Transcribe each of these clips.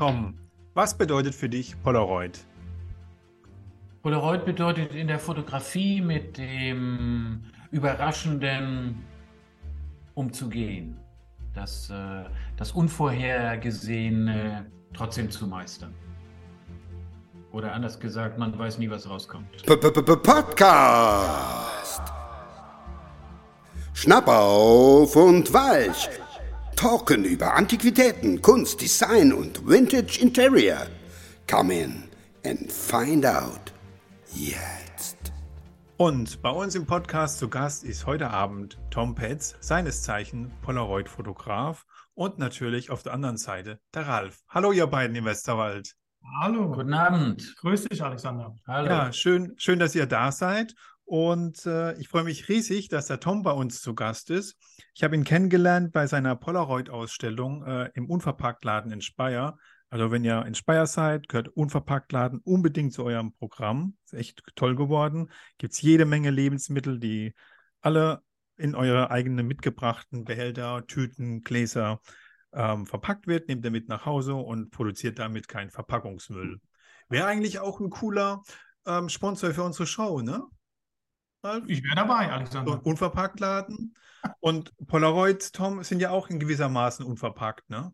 Tom, was bedeutet für dich Polaroid? Polaroid bedeutet in der Fotografie mit dem Überraschenden umzugehen, das, äh, das Unvorhergesehene trotzdem zu meistern. Oder anders gesagt, man weiß nie, was rauskommt. Podcast. Schnapp auf und weich. Talken über Antiquitäten, Kunst, Design und Vintage Interior. Come in and find out. Jetzt. Und bei uns im Podcast zu Gast ist heute Abend Tom Petz, seines Zeichen Polaroid-Fotograf und natürlich auf der anderen Seite der Ralf. Hallo ihr beiden im Westerwald. Hallo. Guten Abend. Grüß dich, Alexander. Hallo. Ja, schön, schön, dass ihr da seid. Und äh, ich freue mich riesig, dass der Tom bei uns zu Gast ist. Ich habe ihn kennengelernt bei seiner Polaroid-Ausstellung äh, im Unverpacktladen in Speyer. Also wenn ihr in Speyer seid, gehört Unverpacktladen unbedingt zu eurem Programm. Ist echt toll geworden. Gibt es jede Menge Lebensmittel, die alle in eure eigenen mitgebrachten Behälter, Tüten, Gläser ähm, verpackt wird. Nehmt ihr mit nach Hause und produziert damit keinen Verpackungsmüll. Wäre eigentlich auch ein cooler ähm, Sponsor für unsere Show, ne? Ralf? Ich wäre dabei, So Alexander. ein Unverpacktladen. Und Polaroid, Tom, sind ja auch in gewissermaßen unverpackt, ne?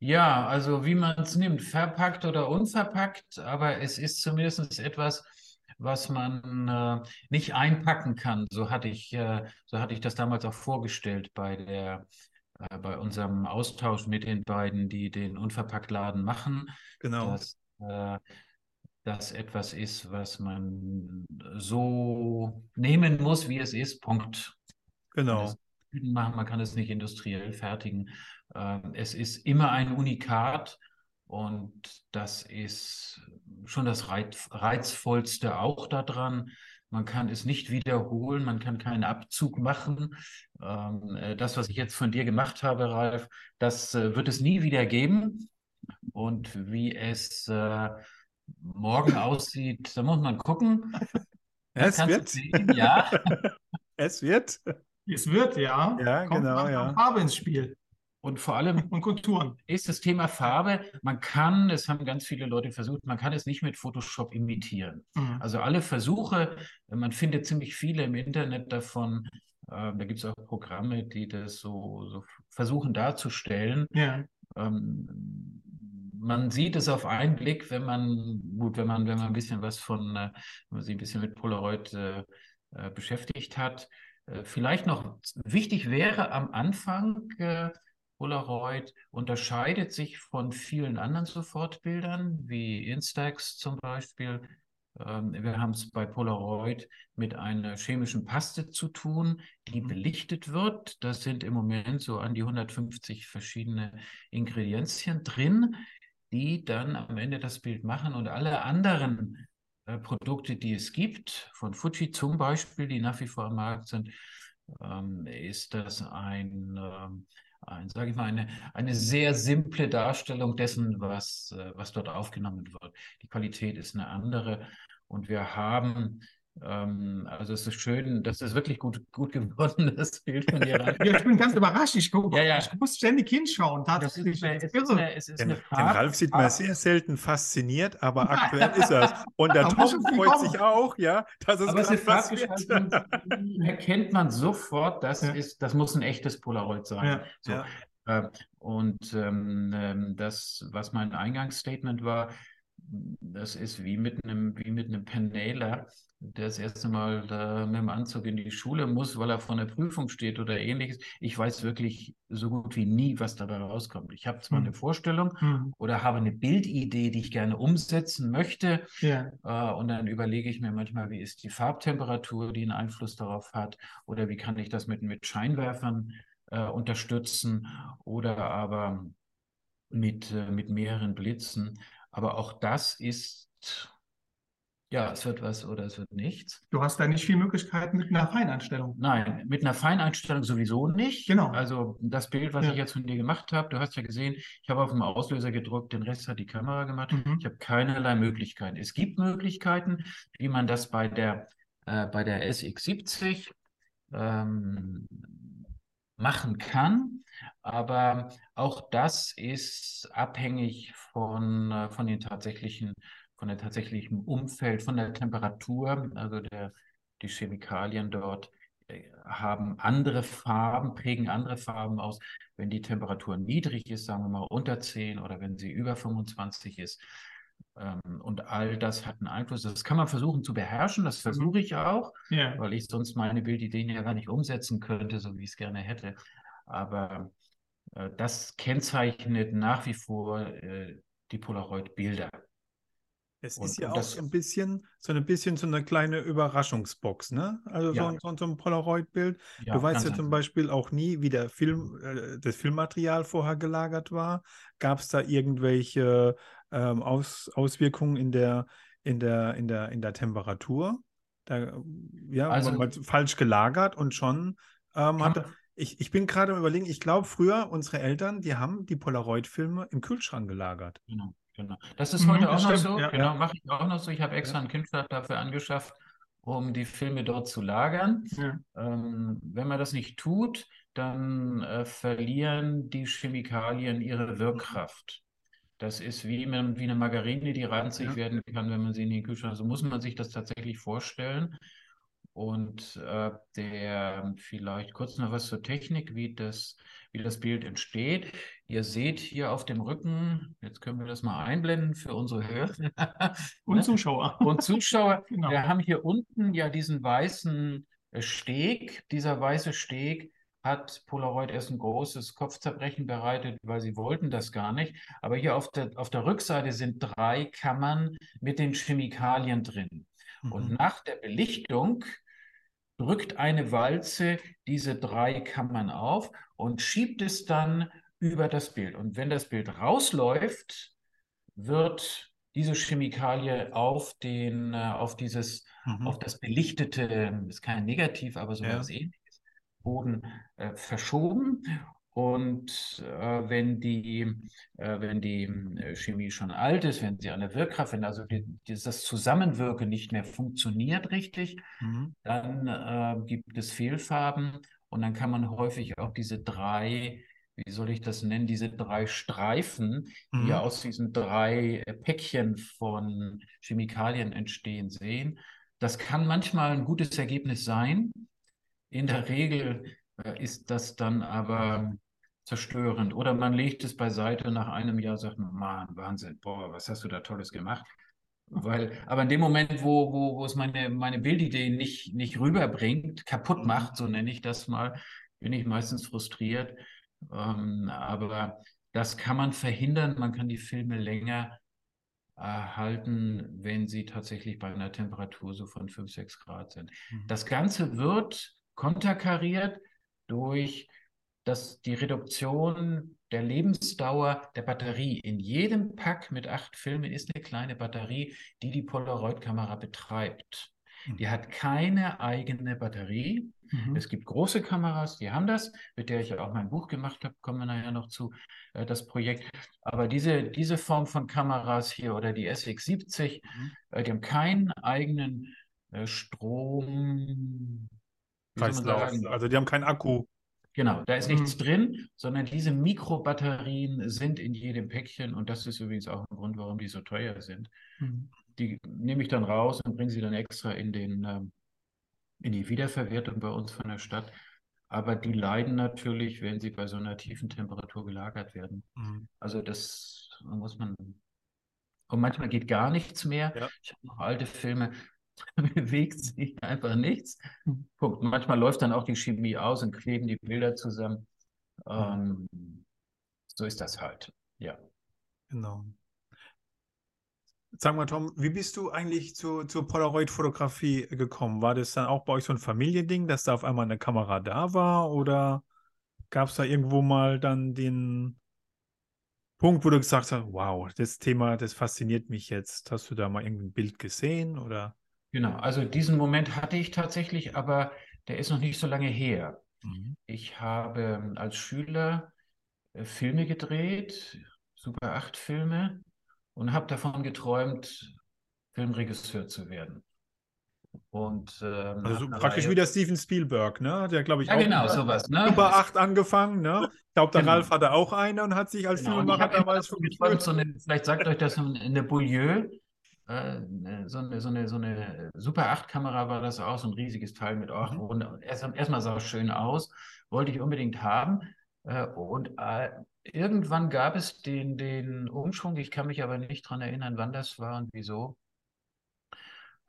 Ja, also wie man es nimmt, verpackt oder unverpackt, aber es ist zumindest etwas, was man äh, nicht einpacken kann. So hatte ich, äh, so hatte ich das damals auch vorgestellt bei der, äh, bei unserem Austausch mit den beiden, die den Unverpacktladen machen, Genau. dass äh, das etwas ist, was man so nehmen muss, wie es ist. Punkt. Genau. machen, man kann es nicht industriell fertigen. Ähm, Es ist immer ein Unikat und das ist schon das Reiz, Reizvollste auch daran. Man kann es nicht wiederholen, man kann keinen Abzug machen. Ähm, äh, Das, was ich jetzt von dir gemacht habe, Ralf, das äh, wird es nie wieder geben. Und wie es äh, morgen aussieht, da muss man gucken. Es wird. sehen, ja. Es wird. Es wird, ja. Ja, Kommt genau, ja. Farbe ins Spiel Und vor allem und Konturen. ist das Thema Farbe, man kann, es haben ganz viele Leute versucht, man kann es nicht mit Photoshop imitieren. Mhm. Also alle Versuche, man findet ziemlich viele im Internet davon, äh, da gibt es auch Programme, die das so, so versuchen darzustellen. Ja. Ähm, man sieht es auf einen Blick, wenn man, gut, wenn man, wenn man ein bisschen was von, äh, wenn man sich ein bisschen mit Polaroid äh, äh, beschäftigt hat. Äh, vielleicht noch wichtig wäre am Anfang, äh, Polaroid unterscheidet sich von vielen anderen Sofortbildern, wie Instax zum Beispiel. Ähm, wir haben es bei Polaroid mit einer chemischen Paste zu tun, die Mhm. belichtet wird. Das sind im Moment so an die 150 verschiedene Ingredienzien drin, die dann am Ende das Bild machen und alle anderen äh, Produkte, die es gibt, von Fuji zum Beispiel, die nach wie vor am Markt sind, ähm, ist das ein, ähm, ein sage ich mal, eine, eine sehr simple Darstellung dessen, was, äh, was dort aufgenommen wird. Die Qualität ist eine andere und wir haben, ähm, also es ist schön, das ist wirklich gut, gut geworden, das Bild von dir. Ralf. ja, ich bin ganz überrascht. Ich, guck, Ja, ja. ich muss ständig hinschauen. Das ist Tatsächlich. eine, es ist Irre. eine, es ist Den. Ralf sieht man sehr selten fasziniert, aber aktuell ist er. Und der Tom freut sich auch, ja, dass es Aber es ist. Farbgestaltung, die erkennt man sofort, das Ja. ist, das muss ein echtes Polaroid sein. Ja. So. Ja. Äh, Und ähm, ähm, das, was mein Eingangsstatement war, das ist wie mit einem, wie mit einem Pennaler, der das erste Mal äh, mit dem Anzug in die Schule muss, weil er vor einer Prüfung steht oder ähnliches. Ich weiß wirklich so gut wie nie, was dabei rauskommt. Ich habe zwar Hm. eine Vorstellung Mhm. oder habe eine Bildidee, die ich gerne umsetzen möchte, Ja. äh, und dann überlege ich mir manchmal, wie ist die Farbtemperatur, die einen Einfluss darauf hat, oder wie kann ich das mit, mit Scheinwerfern äh, unterstützen oder aber mit, äh, mit mehreren Blitzen. Aber auch das ist, ja, es wird was oder es wird nichts. Du hast da nicht viel Möglichkeiten mit einer Feineinstellung. Nein, mit einer Feineinstellung sowieso nicht. Genau. Also das Bild, was Ja. ich jetzt von dir gemacht habe, du hast ja gesehen, ich habe auf dem Auslöser gedrückt, den Rest hat die Kamera gemacht. Mhm. Ich habe keinerlei Möglichkeiten. Es gibt Möglichkeiten, wie man das bei der, äh, bei der SX70 ähm, machen kann. Aber auch das ist abhängig von, äh, von den tatsächlichen, von der tatsächlichen Umfeld, von der Temperatur. Also der, die Chemikalien dort äh, haben andere Farben, prägen andere Farben aus. Wenn die Temperatur niedrig ist, sagen wir mal unter 10 oder wenn sie über 25 ist, und all das hat einen Einfluss. Das kann man versuchen zu beherrschen, das versuche ich auch, Ja. weil ich sonst meine Bildideen ja gar nicht umsetzen könnte, so wie ich es gerne hätte. Aber äh, das kennzeichnet nach wie vor äh, die Polaroid-Bilder. Es Und- ist ja auch das- so ein bisschen so ein bisschen so eine kleine Überraschungsbox, ne? Also so, Ja. ein- so, so ein Polaroid-Bild. Ja, Du weißt ja zum. Beispiel auch nie, wie der Film, äh, das Filmmaterial vorher gelagert war. Gab es da irgendwelche ähm, Aus, Auswirkungen in der, in der, in der, in der Temperatur? Da, ja, Also- falsch gelagert und schon ähm, hatte. Ich, ich bin gerade am überlegen, ich glaube früher, unsere Eltern, die haben die Polaroid-Filme im Kühlschrank gelagert. Genau, genau. Das ist Mhm, heute das auch noch stimmt, so. ja. Genau, mache ich auch noch so. Ich habe extra ein Kühlschrank dafür angeschafft, um die Filme dort zu lagern. Ja. Ähm, wenn man das nicht tut, dann äh, verlieren die Chemikalien ihre Wirkkraft. Das ist wie, man- wie eine Margarine, die ranzig Ja. werden kann, wenn man sie in den Kühlschrank. So muss man sich das tatsächlich vorstellen. Und äh, der vielleicht kurz noch was zur Technik, wie das, wie das Bild entsteht. Ihr seht hier auf dem Rücken, jetzt können wir das mal einblenden für unsere Hörer Und Ne? Zuschauer. und Zuschauer. Genau. Wir haben hier unten ja diesen weißen Steg. Dieser weiße Steg hat Polaroid erst ein großes Kopfzerbrechen bereitet, weil sie wollten das gar nicht. Aber hier auf der, auf der Rückseite sind drei Kammern mit den Chemikalien drin. Und Mhm. nach der Belichtung drückt eine Walze diese drei Kammern auf und schiebt es dann über das Bild. Und wenn das Bild rausläuft, wird diese Chemikalie auf den, äh, auf dieses, Mhm. auf das belichtete, ist kein Negativ, aber so Ja. was ähnliches, Boden äh, verschoben. Und äh, wenn die, äh, wenn die äh, Chemie schon alt ist, wenn sie an der Wirkkraft, wenn also die, dieses Zusammenwirken nicht mehr funktioniert richtig, Mhm. dann äh, gibt es Fehlfarben und dann kann man häufig auch diese drei, wie soll ich das nennen, diese drei Streifen, die Mhm. aus diesen drei äh, Päckchen von Chemikalien entstehen, sehen. Das kann manchmal ein gutes Ergebnis sein. In der Regel äh, ist das dann aber zerstörend. Oder man legt es beiseite nach einem Jahr, sagt man, Mann, Wahnsinn, boah, was hast du da Tolles gemacht? Weil, aber in dem Moment, wo, wo, wo es meine, meine Bildidee nicht, nicht rüberbringt, kaputt Mhm. macht, so nenne ich das mal, bin ich meistens frustriert. Ähm, aber das kann man verhindern. Man kann die Filme länger erhalten, wenn sie tatsächlich bei einer Temperatur so von 5, 6 Grad sind. Mhm. Das Ganze wird konterkariert durch das, die Reduktion der Lebensdauer der Batterie. In jedem Pack mit acht Filmen ist eine kleine Batterie, die die Polaroid-Kamera betreibt. Die hat keine eigene Batterie. Mhm. Es gibt große Kameras, die haben das, mit der ich ja auch mein Buch gemacht habe, kommen wir nachher noch zu, äh, das Projekt. Aber diese, diese Form von Kameras hier oder die SX70, Mhm. äh, die haben keinen eigenen äh, Strom. Kreislauf. Also die haben keinen Akku. Genau, da ist Mhm. nichts drin, sondern diese Mikrobatterien sind in jedem Päckchen und das ist übrigens auch ein Grund, warum die so teuer sind. Mhm. Die nehme ich dann raus und bringe sie dann extra in den, ähm, in die Wiederverwertung bei uns von der Stadt. Aber die leiden natürlich, wenn sie bei so einer tiefen Temperatur gelagert werden. Mhm. Also das muss man. Und manchmal geht gar nichts mehr. Ja. Ich habe noch alte Filme, bewegt sich einfach nichts. Mhm. Punkt. Manchmal läuft dann auch die Chemie aus und kleben die Bilder zusammen. Ähm, so ist das halt. Ja. Genau. Sag mal, Tom, wie bist du eigentlich zu, zur Polaroid-Fotografie gekommen? War das dann auch bei euch so ein Familiending, dass da auf einmal eine Kamera da war? Oder gab es da irgendwo mal dann den Punkt, wo du gesagt hast, wow, das Thema, das fasziniert mich jetzt. Hast du da mal irgendein Bild gesehen? Oder? Genau, also diesen Moment hatte ich tatsächlich, aber der ist noch nicht so lange her. Mhm. Ich habe ähm, als Schüler äh, Filme gedreht, Super 8 Filme, und habe davon geträumt, Filmregisseur zu werden. Und ähm, Also so praktisch Reihe- wie der Steven Spielberg, ne? Der, glaube ich, Ja, auch genau, sowas. Ne? Super 8 angefangen, ne? Ich glaube, der Genau. Ralf hatte auch eine und hat sich als Genau, Filmemacher damals schon geträumt, gefühlt. so eine, vielleicht sagt euch das eine, eine Beaulieu, so eine, so eine, so eine Super 8 Kamera war das auch, so ein riesiges Teil mit auch. Mhm. Und erst, erstmal sah es schön aus, wollte ich unbedingt haben. Äh, und äh, irgendwann gab es den, den Umschwung, ich kann mich aber nicht dran erinnern, wann das war und wieso,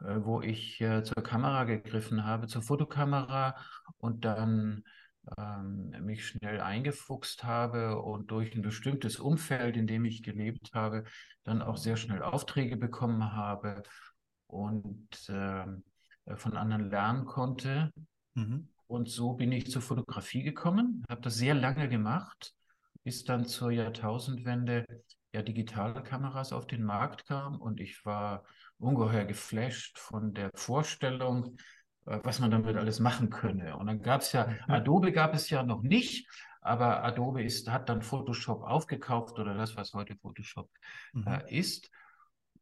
äh, wo ich äh, zur Kamera gegriffen habe, zur Fotokamera und dann ähm, mich schnell eingefuchst habe und durch ein bestimmtes Umfeld, in dem ich gelebt habe, dann auch sehr schnell Aufträge bekommen habe und ähm, äh, von anderen lernen konnte. Mhm. Und so bin ich zur Fotografie gekommen, habe das sehr lange gemacht, bis dann zur Jahrtausendwende ja digitale Kameras auf den Markt kamen und ich war ungeheuer geflasht von der Vorstellung, was man damit alles machen könne. Und dann gab es ja, Adobe gab es ja noch nicht, aber Adobe ist, hat dann Photoshop aufgekauft oder das, was heute Photoshop Mhm. äh, ist.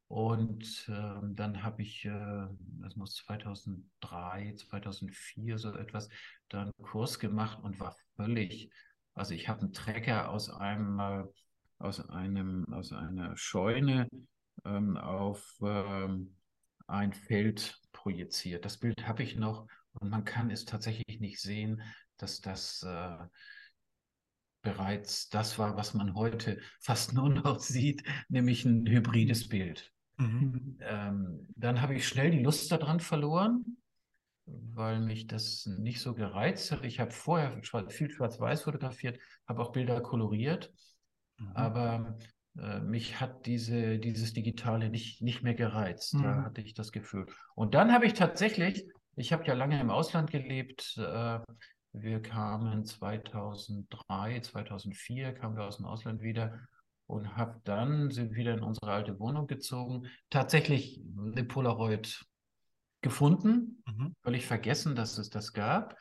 Und ähm, dann habe ich, äh, das muss 2003, 2004 so etwas, da einen Kurs gemacht und war völlig, also ich habe einen Trecker aus einem, äh, aus einem, aus einer Scheune ähm, auf ähm, ein Feld projiziert. Das Bild habe ich noch und man kann es tatsächlich nicht sehen, dass das äh, bereits das war, was man heute fast nur noch sieht, nämlich ein hybrides Bild. Mhm. Ähm, dann habe ich schnell die Lust daran verloren, weil mich das nicht so gereizt hat. Ich habe vorher viel Schwarz-Weiß fotografiert, habe auch Bilder koloriert, Mhm. aber mich hat diese, dieses Digitale nicht, nicht mehr gereizt. Da Mhm. hatte ich das Gefühl. Und dann habe ich tatsächlich, ich habe ja lange im Ausland gelebt. Äh, wir kamen 2003, 2004, kamen wir aus dem Ausland wieder und habe dann, sind wieder in unsere alte Wohnung gezogen, tatsächlich eine Polaroid gefunden, Mhm. völlig vergessen, dass es das gab.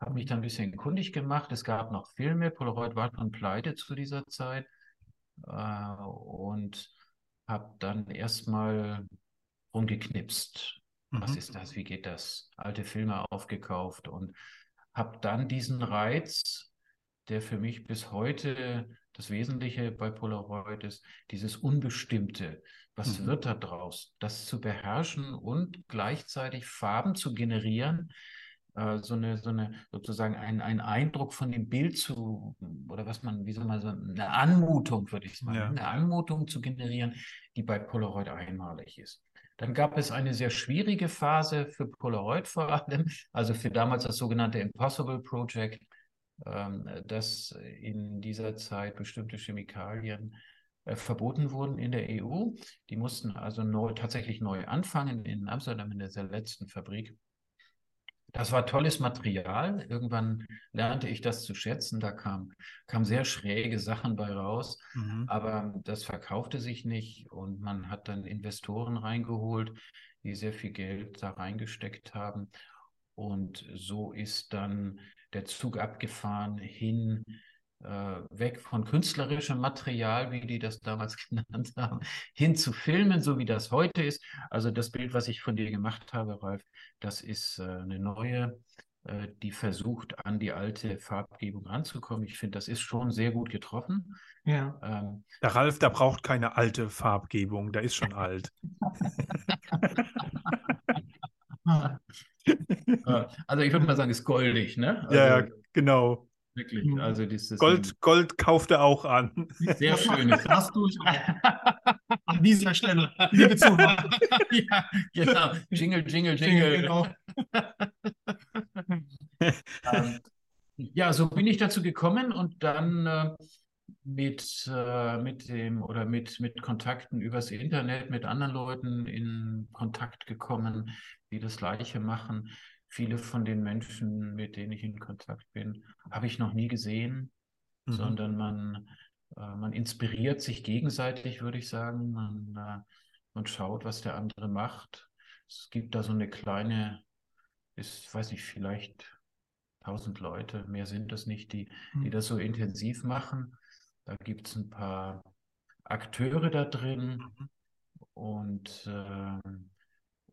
Habe mich dann ein bisschen kundig gemacht. Es gab noch Filme. Polaroid war schon pleite zu dieser Zeit. Äh, und habe dann erstmal rumgeknipst. Was Mhm. ist das? Wie geht das? Alte Filme aufgekauft und habe dann diesen Reiz, der für mich bis heute das Wesentliche bei Polaroid ist, dieses Unbestimmte. Was Mhm. wird da draus? Das zu beherrschen und gleichzeitig Farben zu generieren, äh, so eine, so eine, sozusagen ein, ein Eindruck von dem Bild zu, oder was man, wie soll man sagen, eine Anmutung, würde ich sagen, Ja. eine Anmutung zu generieren, die bei Polaroid einmalig ist. Dann gab es eine sehr schwierige Phase für Polaroid vor allem, also für damals das sogenannte Impossible Project, ähm, dass in dieser Zeit bestimmte Chemikalien äh, verboten wurden in der EU. Die mussten also neu, tatsächlich neu anfangen in Amsterdam in dieser letzten Fabrik. Das war tolles Material. Irgendwann lernte ich das zu schätzen. Da kamen kam sehr schräge Sachen bei raus. Mhm. Aber das verkaufte sich nicht und man hat dann Investoren reingeholt, die sehr viel Geld da reingesteckt haben. Und so ist dann der Zug abgefahren hin, weg von künstlerischem Material, wie die das damals genannt haben, hin zu Filmen, so wie das heute ist. Also das Bild, was ich von dir gemacht habe, Ralf, das ist äh, eine neue, äh, die versucht, an die alte Farbgebung ranzukommen. Ich finde, das ist schon sehr gut getroffen. Ja. Ähm, Der Ralf, der braucht keine alte Farbgebung, der ist schon alt. äh, also ich würde mal sagen, ist goldig, ne? Also Ja, genau. Wirklich. Mhm. Also das ist Gold, Gold kauft er auch an. sehr Das macht schönes. krass durch. An dieser Stelle, liebe Zuhörer. ja, genau. Jingle, Jingle, Jingle. Genau. Ähm, ja, so bin ich dazu gekommen und dann äh, mit, äh, mit dem oder mit, mit Kontakten übers Internet mit anderen Leuten in Kontakt gekommen, die das Gleiche machen. Viele von den Menschen, mit denen ich in Kontakt bin, habe ich noch nie gesehen, Mhm. sondern man, äh, man inspiriert sich gegenseitig, würde ich sagen. Man, äh, man schaut, was der andere macht. Es gibt da so eine kleine, ist, weiß ich, vielleicht tausend Leute, mehr sind das nicht, die, die Hm. das so intensiv machen. Da gibt es ein paar Akteure da drin Mhm. und, ähm,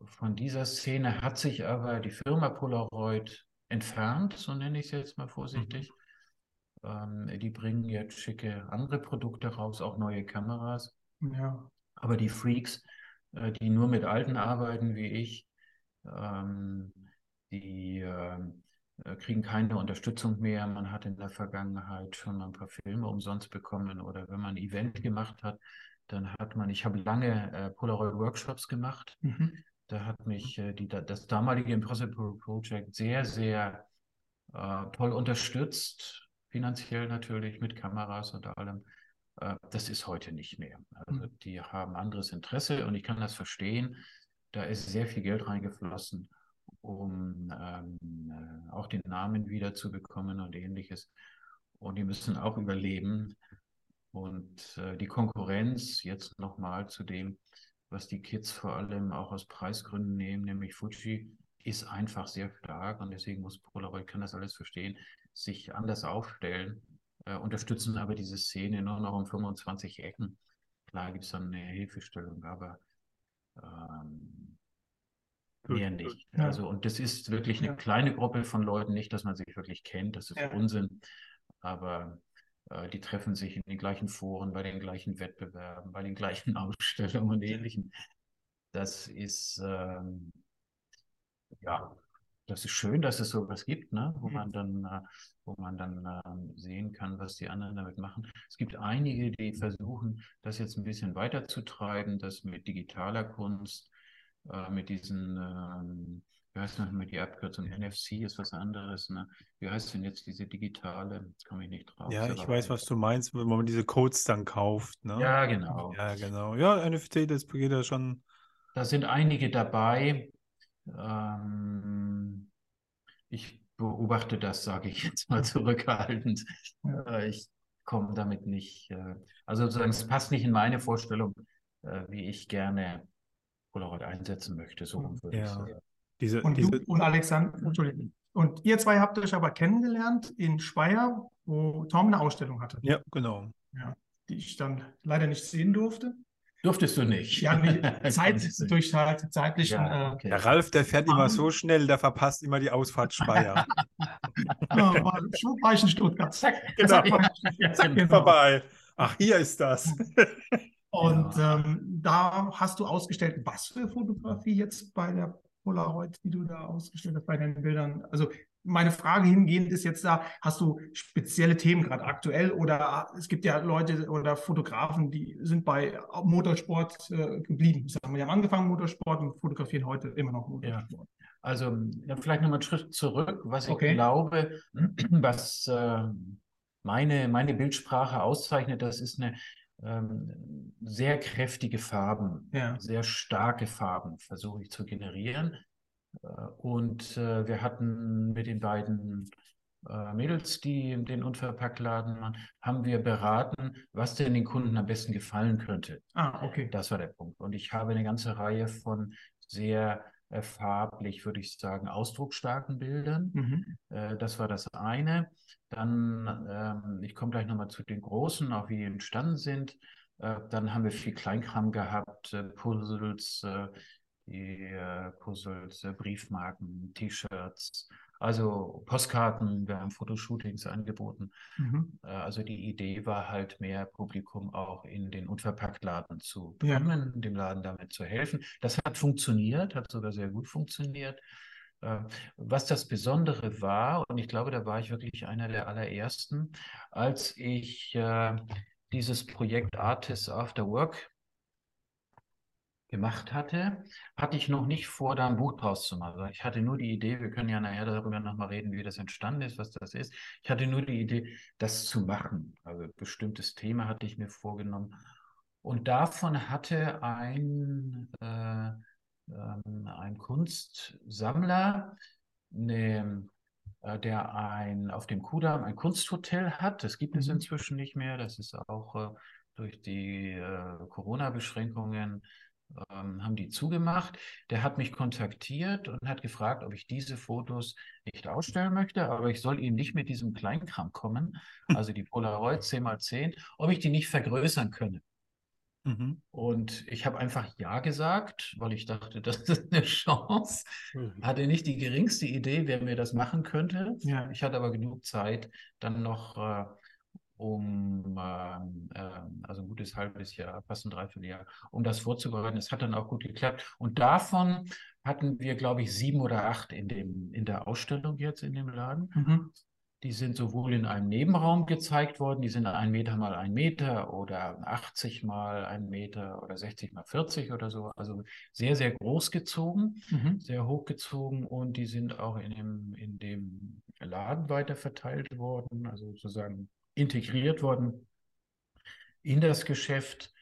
Von dieser Szene hat sich aber die Firma Polaroid entfernt, so nenne ich es jetzt mal vorsichtig. Mhm. Ähm, die bringen jetzt schicke andere Produkte raus, auch neue Kameras. Ja. Aber die Freaks, äh, die nur mit alten arbeiten wie ich, ähm, die ähm, äh, kriegen keine Unterstützung mehr. Man hat in der Vergangenheit schon mal ein paar Filme umsonst bekommen oder wenn man ein Event gemacht hat, dann hat man, ich habe lange äh, Polaroid-Workshops gemacht. Mhm. Da hat mich äh, die, das damalige Impossible Project sehr, sehr äh, toll unterstützt, finanziell natürlich, mit Kameras und allem. Äh, das ist heute nicht mehr. Also mhm. die haben anderes Interesse und ich kann das verstehen. Da ist sehr viel Geld reingeflossen um ähm, äh, auch den Namen wiederzubekommen und ähnliches. Und die müssen auch überleben. Und äh, die Konkurrenz, jetzt nochmal zu dem, was die Kids vor allem auch aus Preisgründen nehmen, nämlich Fuji, ist einfach sehr stark und deswegen muss Polaroid, kann das alles verstehen, sich anders aufstellen, äh, unterstützen aber diese Szene nur noch um 25 Ecken. Klar gibt es dann eine Hilfestellung, aber ähm, Mehr nicht. Ja. Also, und das ist wirklich eine ja. kleine Gruppe von Leuten, nicht, dass man sich wirklich kennt, das ist ja. Unsinn. Aber die treffen sich in den gleichen Foren, bei den gleichen Wettbewerben, bei den gleichen Ausstellungen und ähnlichem. Das ist, ähm, ja, das ist schön, dass es sowas gibt, ne? wo mhm. man dann, äh, wo man dann äh, sehen kann, was die anderen damit machen. Es gibt einige, die versuchen, das jetzt ein bisschen weiterzutreiben, das mit digitaler Kunst äh, mit diesen, ähm, heißt nochmal die Abkürzung? NFC ist was anderes. Ne? Wie heißt denn jetzt diese digitale? Jetzt komme ich nicht drauf. Ja, ich weiß, was du meinst, wenn man diese Codes dann kauft. Ne? Ja, genau. Ja, genau. Ja, NFT, das geht ja schon. Da sind einige dabei. Ähm, ich beobachte das, sage ich jetzt mal zurückhaltend. Äh, ich komme damit nicht. Äh, also sozusagen, es passt nicht in meine Vorstellung, äh, wie ich gerne Polaroid einsetzen möchte. So ja. Diese, und, diese... Du, und Alexander, Entschuldigung. Und ihr zwei habt euch aber kennengelernt in Speyer, wo Tom eine Ausstellung hatte. Ja, genau. Ja, die ich dann leider nicht sehen durfte. Durftest du nicht? Ja. Zeit, durch halt zeitlichen. Ja, äh, okay. Der Ralf, der fährt immer so schnell, der verpasst immer die Ausfahrt Speyer. ja, war, schon war ich in Stuttgart. Zack, genau. Zack, genau. vorbei. Ach, hier ist das. Und ja. ähm, da hast du ausgestellt, was für Fotografie jetzt bei der Polaroid, die du da ausgestellt hast bei deinen Bildern. Also meine Frage hingehend ist jetzt da, hast du spezielle Themen gerade aktuell oder es gibt ja Leute oder Fotografen, die sind bei Motorsport äh, geblieben. Sagen wir, die haben angefangen Motorsport und fotografieren heute immer noch Motorsport. Ja. Also ja, vielleicht nochmal einen Schritt zurück, was ich okay. glaube, was äh, meine, meine Bildsprache auszeichnet, das ist eine ähm, sehr kräftige Farben, ja. sehr starke Farben versuche ich zu generieren. Äh, und äh, wir hatten mit den beiden äh, Mädels, die den Unverpacktladen machen, haben wir beraten, was denn den Kunden am besten gefallen könnte. Ah, okay. Das war der Punkt. Und ich habe eine ganze Reihe von sehr farblich, würde ich sagen, ausdrucksstarken Bildern. Mhm. Äh, das war das eine. Dann, ähm, ich komme gleich nochmal zu den großen, auch wie die entstanden sind. Äh, dann haben wir viel Kleinkram gehabt, äh, Puzzles, äh, die äh, Puzzles, Briefmarken, T-Shirts, also Postkarten, wir haben Fotoshootings angeboten. Mhm. Also die Idee war halt mehr Publikum auch in den Unverpacktladen zu bekommen, ja. dem Laden damit zu helfen. Das hat funktioniert, hat sogar sehr gut funktioniert. Was das Besondere war, und ich glaube, da war ich wirklich einer der allerersten, als ich äh, dieses Projekt Artists After Work gemacht hatte, hatte ich noch nicht vor, da ein Buch draus zu machen. Ich hatte nur die Idee, wir können ja nachher darüber nochmal reden, wie das entstanden ist, was das ist. Ich hatte nur die Idee, das zu machen. Also ein bestimmtes Thema hatte ich mir vorgenommen. Und davon hatte ein, äh, ähm, ein Kunstsammler, äh, der ein, auf dem Kudamm ein Kunsthotel hat. Das gibt es mhm. inzwischen nicht mehr. Das ist auch äh, durch die äh, Corona-Beschränkungen ähm, haben die zugemacht. Der hat mich kontaktiert und hat gefragt, ob ich diese Fotos nicht ausstellen möchte, aber ich soll ihm nicht mit diesem Kleinkram kommen, also die Polaroid 10x10, ob ich die nicht vergrößern könne. Mhm. Und ich habe einfach Ja gesagt, weil ich dachte, das ist eine Chance. Mhm. Hatte nicht die geringste Idee, wer mir das machen könnte. Ja. Ich hatte aber genug Zeit, dann noch äh, um, äh, also ein gutes halbes Jahr, fast ein Dreivierteljahr, um das vorzubereiten. Es hat dann auch gut geklappt. Und davon hatten wir, glaube ich, sieben oder acht in, dem, in der Ausstellung jetzt in dem Laden. Mhm. Die sind sowohl in einem Nebenraum gezeigt worden, die sind ein Meter mal ein Meter oder 80 mal ein Meter oder 60 mal 40 oder so. Also sehr, sehr groß gezogen, mhm. sehr hoch gezogen und die sind auch in dem, in dem Laden weiter verteilt worden, also sozusagen integriert worden in das Geschäft.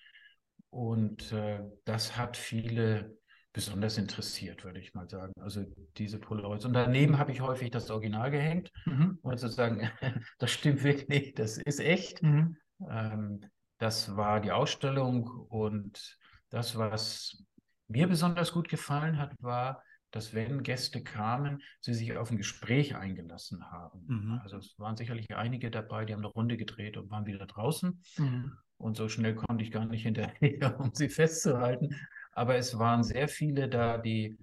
Und äh, das hat viele besonders interessiert, würde ich mal sagen. Also diese Polaroids. Und daneben habe ich häufig das Original gehängt, mhm. um zu sagen, das stimmt wirklich, das ist echt. Mhm. Ähm, das war die Ausstellung und das, was mir besonders gut gefallen hat, war, dass wenn Gäste kamen, sie sich auf ein Gespräch eingelassen haben. Mhm. Also es waren sicherlich einige dabei, die haben eine Runde gedreht und waren wieder draußen. Mhm. Und so schnell konnte ich gar nicht hinterher, um sie festzuhalten. Aber es waren sehr viele da, die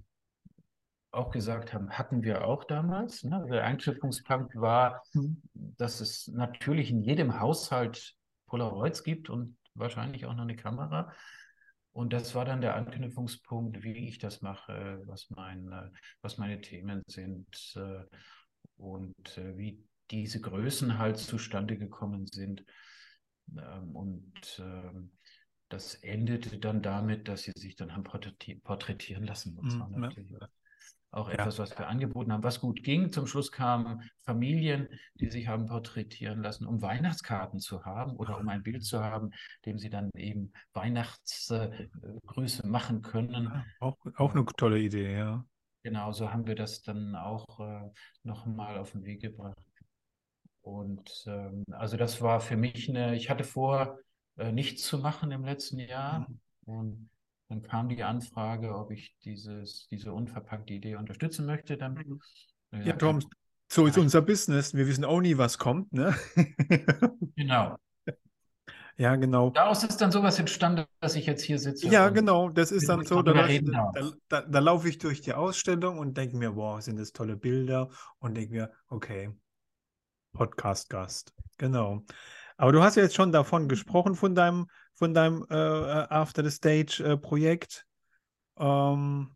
auch gesagt haben, hatten wir auch damals. Ne? Der Einknüpfungspunkt war, mhm. dass es natürlich in jedem Haushalt Polaroids gibt und wahrscheinlich auch noch eine Kamera. Und das war dann der Anknüpfungspunkt, wie ich das mache, was, mein, was meine Themen sind äh, und äh, wie diese Größen halt zustande gekommen sind. Ähm, und ähm, das endete dann damit, dass sie sich dann haben porträtieren lassen. Das war natürlich ja. auch etwas, was wir angeboten haben, was gut ging. Zum Schluss kamen Familien, die sich haben porträtieren lassen, um Weihnachtskarten zu haben oder um ein Bild zu haben, dem sie dann eben Weihnachtsgrüße äh, machen können. Ja, auch, auch eine tolle Idee, ja. Genau, so haben wir das dann auch äh, nochmal auf den Weg gebracht. Und ähm, also das war für mich eine, ich hatte vor, äh, nichts zu machen im letzten Jahr. Mhm. Und dann kam die Anfrage, ob ich dieses, diese unverpackte Idee unterstützen möchte. Dann, mhm. ja, Tom, so ist unser Business. Wir wissen auch nie, was kommt. Ne? genau. Ja, genau. Daraus ist dann sowas entstanden, dass ich jetzt hier sitze. Ja, genau. Das ist dann so, da, da, da, da, laufe ich durch die Ausstellung und denke mir, wow, sind das tolle Bilder und denke mir, okay, Podcast-Gast. Genau. Aber du hast ja jetzt schon davon gesprochen, von deinem, von deinem äh, äh After the Stage-Projekt. Äh, ähm,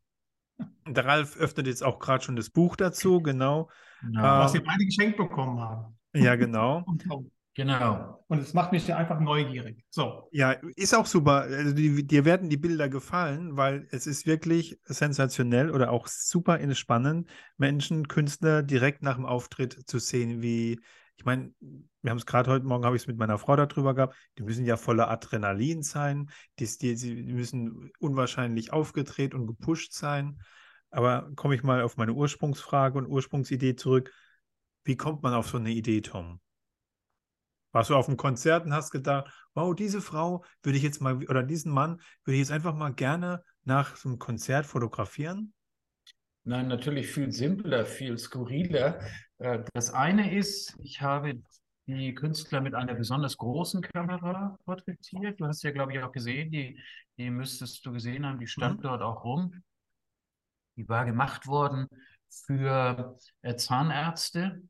der Ralf öffnet jetzt auch gerade schon das Buch dazu, genau. Ja, was wir beide geschenkt bekommen haben. Ja, genau. Genau. Und es macht mich ja einfach neugierig. So. Ja, ist auch super. Also die, dir werden die Bilder gefallen, weil es ist wirklich sensationell oder auch super entspannend, Menschen, Künstler direkt nach dem Auftritt zu sehen, wie, ich meine, wir haben es gerade heute Morgen, habe ich es mit meiner Frau darüber gehabt, die müssen ja voller Adrenalin sein, die, die, die müssen unwahrscheinlich aufgedreht und gepusht sein. Aber komme ich mal auf meine Ursprungsfrage und Ursprungsidee zurück. Wie kommt man auf so eine Idee, Tom? Warst du auf einem Konzert und hast gedacht, wow, diese Frau würde ich jetzt mal, oder diesen Mann würde ich jetzt einfach mal gerne nach so einem Konzert fotografieren? Nein, natürlich viel simpler, viel skurriler. Äh, das eine ist, ich habe die Künstler mit einer besonders großen Kamera porträtiert. Du hast ja, glaube ich, auch gesehen, die, die müsstest du gesehen haben, die stand mhm. dort auch rum. Die war gemacht worden für äh, Zahnärzte.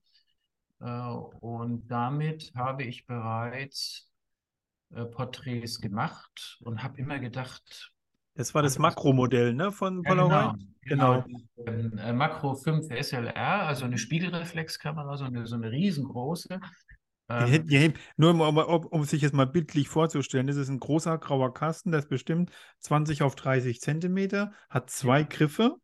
Äh, und damit habe ich bereits Porträts gemacht und habe immer gedacht, das war das also Makromodell ne, von Polaroid? Ja, genau. genau. genau. Makro 5 SLR, also eine Spiegelreflexkamera, so eine, so eine riesengroße. Ähm, die, die, nur um, um, um, sich jetzt mal bildlich vorzustellen, das ist ein großer grauer Kasten, der ist bestimmt 20 auf 30 Zentimeter, hat zwei Griffe.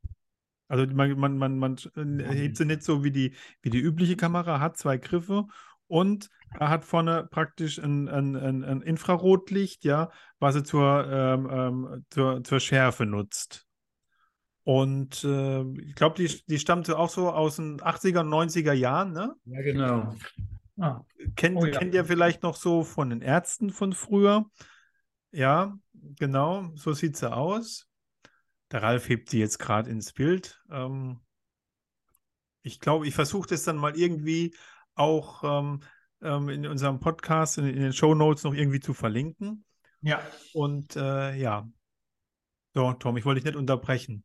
Also man, man, man, man hebt sie nicht so wie die, wie die übliche Kamera, hat zwei Griffe und er hat vorne praktisch ein, ein, ein, ein Infrarotlicht, ja, was er zur, ähm, ähm, zur, zur Schärfe nutzt. Und äh, ich glaube, die, die stammte auch so aus den 80er, 90er Jahren, ne? Ja, genau. Ah. Kennt, oh, ja. kennt ihr vielleicht noch so von den Ärzten von früher? Ja, genau, so sieht sie aus. Der Ralf hebt sie jetzt gerade ins Bild. Ähm, ich glaube, ich versuche das dann mal irgendwie auch ähm, ähm, in unserem Podcast, in, in den Show Notes noch irgendwie zu verlinken. Ja. Und äh, ja, so, Tom, ich wollte dich nicht unterbrechen.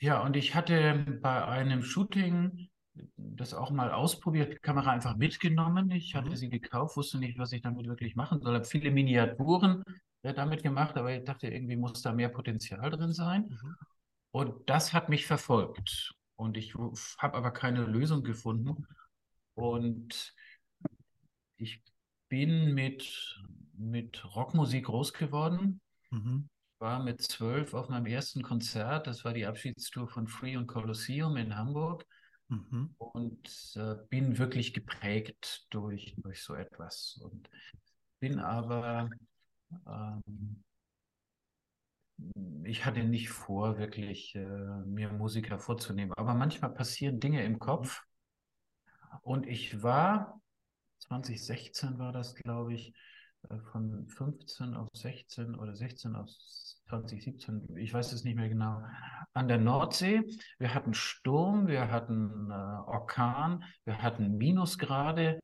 Ja, und ich hatte bei einem Shooting das auch mal ausprobiert, die Kamera einfach mitgenommen. Ich hatte Mhm. sie gekauft, wusste nicht, was ich damit wirklich machen soll. Habe viele Miniaturen äh, damit gemacht, aber ich dachte, irgendwie muss da mehr Potenzial drin sein. Mhm. Und das hat mich verfolgt. Und ich habe aber keine Lösung gefunden. Und ich bin mit, mit Rockmusik groß geworden. Mhm. War mit zwölf auf meinem ersten Konzert. Das war die Abschiedstour von Free und Colosseum in Hamburg. Mhm. Und äh, bin wirklich geprägt durch, durch so etwas. Und bin aber, ähm, ich hatte nicht vor, wirklich äh, mir Musiker vorzunehmen. Aber manchmal passieren Dinge im Kopf. Und ich war, 2016 war das, glaube ich, äh, von 15 auf 16 oder 16 auf 2017, ich weiß es nicht mehr genau, an der Nordsee. Wir hatten Sturm, wir hatten äh, Orkan, wir hatten Minusgrade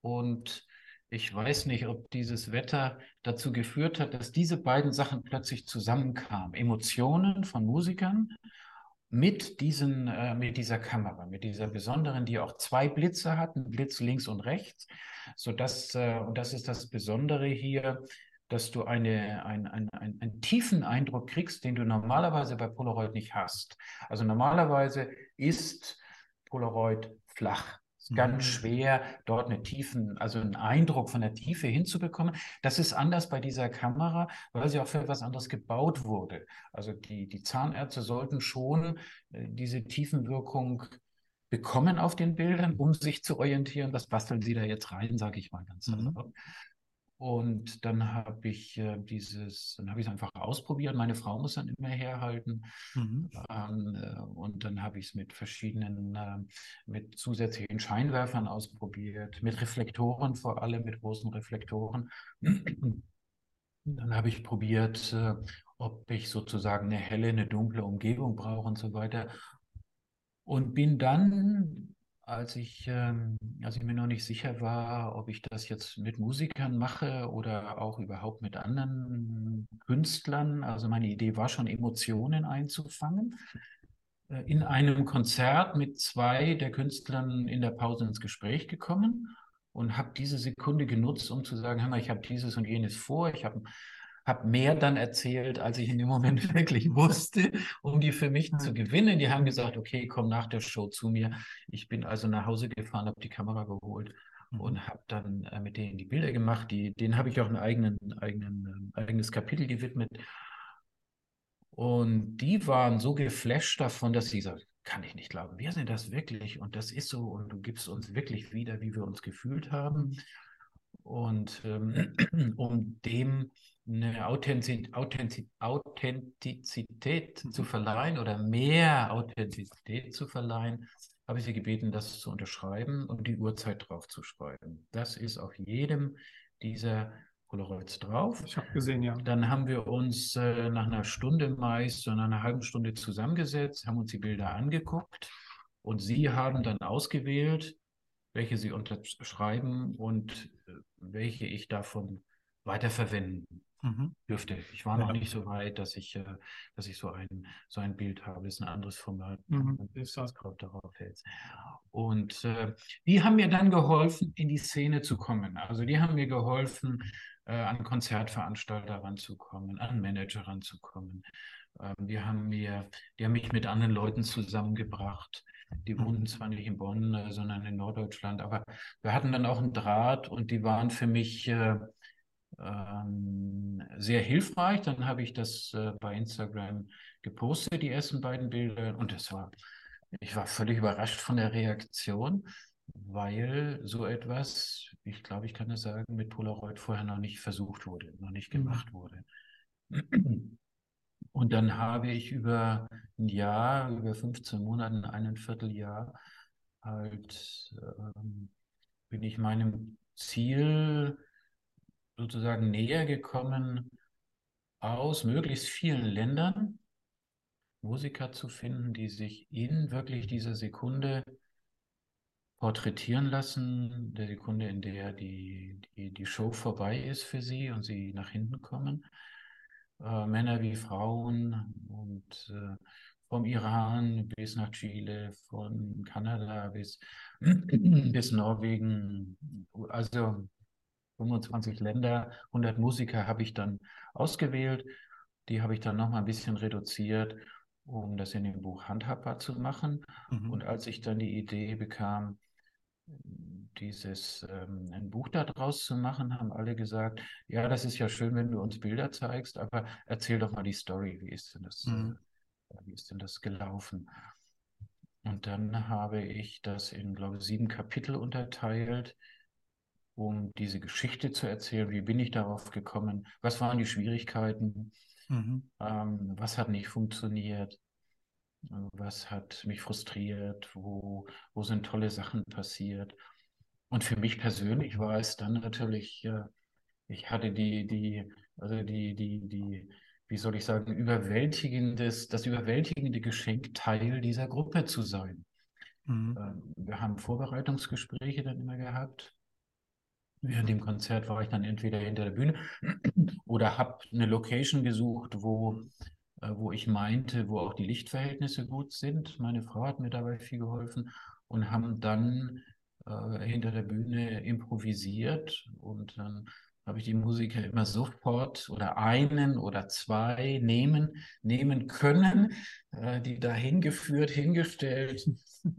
und ich weiß nicht, ob dieses Wetter dazu geführt hat, dass diese beiden Sachen plötzlich zusammenkamen. Emotionen von Musikern mit, diesen, äh, mit dieser Kamera, mit dieser besonderen, die auch zwei Blitze hat, einen Blitz links und rechts, sodass, äh, und das ist das Besondere hier, dass du eine, ein, ein, ein, einen tiefen Eindruck kriegst, den du normalerweise bei Polaroid nicht hast. Also normalerweise ist Polaroid flach. Ist ganz Mhm. schwer, dort eine tiefen, also einen Eindruck von der Tiefe hinzubekommen. Das ist anders bei dieser Kamera, weil sie auch für etwas anderes gebaut wurde. Also die, die Zahnärzte sollten schon äh, diese Tiefenwirkung bekommen auf den Bildern, um sich zu orientieren. Was basteln sie da jetzt rein, sage ich mal ganz Mhm. Und dann habe ich äh, dieses, dann habe ich es einfach ausprobiert. Meine Frau muss dann immer herhalten. Mhm. Ähm, äh, und dann habe ich es mit verschiedenen, äh, mit zusätzlichen Scheinwerfern ausprobiert, mit Reflektoren vor allem, mit großen Reflektoren. Dann habe ich probiert, äh, ob ich sozusagen eine helle, eine dunkle Umgebung brauche und so weiter. Und bin dann, als ich, ähm, als ich mir noch nicht sicher war, ob ich das jetzt mit Musikern mache oder auch überhaupt mit anderen Künstlern, also meine Idee war schon, Emotionen einzufangen, äh, in einem Konzert mit zwei der Künstlern in der Pause ins Gespräch gekommen und habe diese Sekunde genutzt, um zu sagen, hör mal, ich habe dieses und jenes vor, ich habe habe mehr dann erzählt, als ich in dem Moment wirklich wusste, um die für mich zu gewinnen. Die haben gesagt, okay, komm nach der Show zu mir. Ich bin also nach Hause gefahren, habe die Kamera geholt Mhm. und habe dann äh, mit denen die Bilder gemacht. Die, denen habe ich auch ein eigenen, eigenen, äh, eigenes Kapitel gewidmet. Und die waren so geflasht davon, dass sie sagten, kann ich nicht glauben, wir sind das wirklich und das ist so und du gibst uns wirklich wieder, wie wir uns gefühlt haben. Und ähm, um dem eine Authentiz Authentiz Authentizität zu verleihen oder mehr Authentizität zu verleihen, habe ich sie gebeten, das zu unterschreiben und die Uhrzeit drauf zu schreiben. Das ist auf jedem dieser Polaroids drauf. Ich habe gesehen, ja. Dann haben wir uns äh, nach einer Stunde meist, so nach einer halben Stunde zusammengesetzt, haben uns die Bilder angeguckt und Sie haben dann ausgewählt, welche Sie unterschreiben und äh, welche ich davon weiterverwenden Mhm. dürfte. Ich war Ja. noch nicht so weit, dass ich, äh, dass ich so ein, so ein Bild habe. Das ist ein anderes Format. Mhm. Und das kommt darauf jetzt. Und äh, die haben mir dann geholfen, in die Szene zu kommen. Also die haben mir geholfen, äh, an Konzertveranstalter ranzukommen, an Manager ranzukommen. Ähm, die haben mir, die haben mich mit anderen Leuten zusammengebracht. Die Mhm. wohnten zwar nicht in Bonn, sondern in Norddeutschland, aber wir hatten dann auch einen Draht und die waren für mich äh, ähm, sehr hilfreich. Dann habe ich das äh, bei Instagram gepostet, die ersten beiden Bilder. Und das war, ich war völlig überrascht von der Reaktion, weil so etwas, ich glaube, ich kann das sagen, mit Polaroid vorher noch nicht versucht wurde, noch nicht Mhm. gemacht wurde. Und dann habe ich über ein Jahr, über 15 Monaten, ein Vierteljahr, halt ähm, bin ich meinem Ziel sozusagen näher gekommen, aus möglichst vielen Ländern Musiker zu finden, die sich in wirklich dieser Sekunde porträtieren lassen, der Sekunde, in der die, die, die Show vorbei ist für sie und sie nach hinten kommen. Äh, Männer wie Frauen und äh, vom Iran bis nach Chile, von Kanada bis, bis Norwegen, also 25 Länder, 100 Musiker habe ich dann ausgewählt. Die habe ich dann noch mal ein bisschen reduziert, um das in dem Buch handhabbar zu machen. Mhm. Und als ich dann die Idee bekam, dieses ähm, ein Buch daraus zu machen, haben alle gesagt, ja, das ist ja schön, wenn du uns Bilder zeigst, aber erzähl doch mal die Story, wie ist denn das, mhm. äh, wie ist denn das gelaufen? Und dann habe ich das in, glaube ich, sieben Kapitel unterteilt, um diese Geschichte zu erzählen. Wie bin ich darauf gekommen? Was waren die Schwierigkeiten? Mhm. Ähm, was hat nicht funktioniert? Was hat mich frustriert? Wo, wo sind tolle Sachen passiert? Und für mich persönlich war es dann natürlich, äh, ich hatte die, die, also die, die, die, wie soll ich sagen, überwältigendes, das überwältigende Geschenk, Teil dieser Gruppe zu sein. Mhm. Ähm, wir haben Vorbereitungsgespräche dann immer gehabt. Während dem Konzert war ich dann entweder hinter der Bühne oder habe eine Location gesucht, wo äh, wo ich meinte, wo auch die Lichtverhältnisse gut sind. Meine Frau hat mir dabei viel geholfen und haben dann äh, hinter der Bühne improvisiert und dann habe ich die Musiker immer sofort oder einen oder zwei nehmen, nehmen können, äh, die da hingeführt, hingestellt.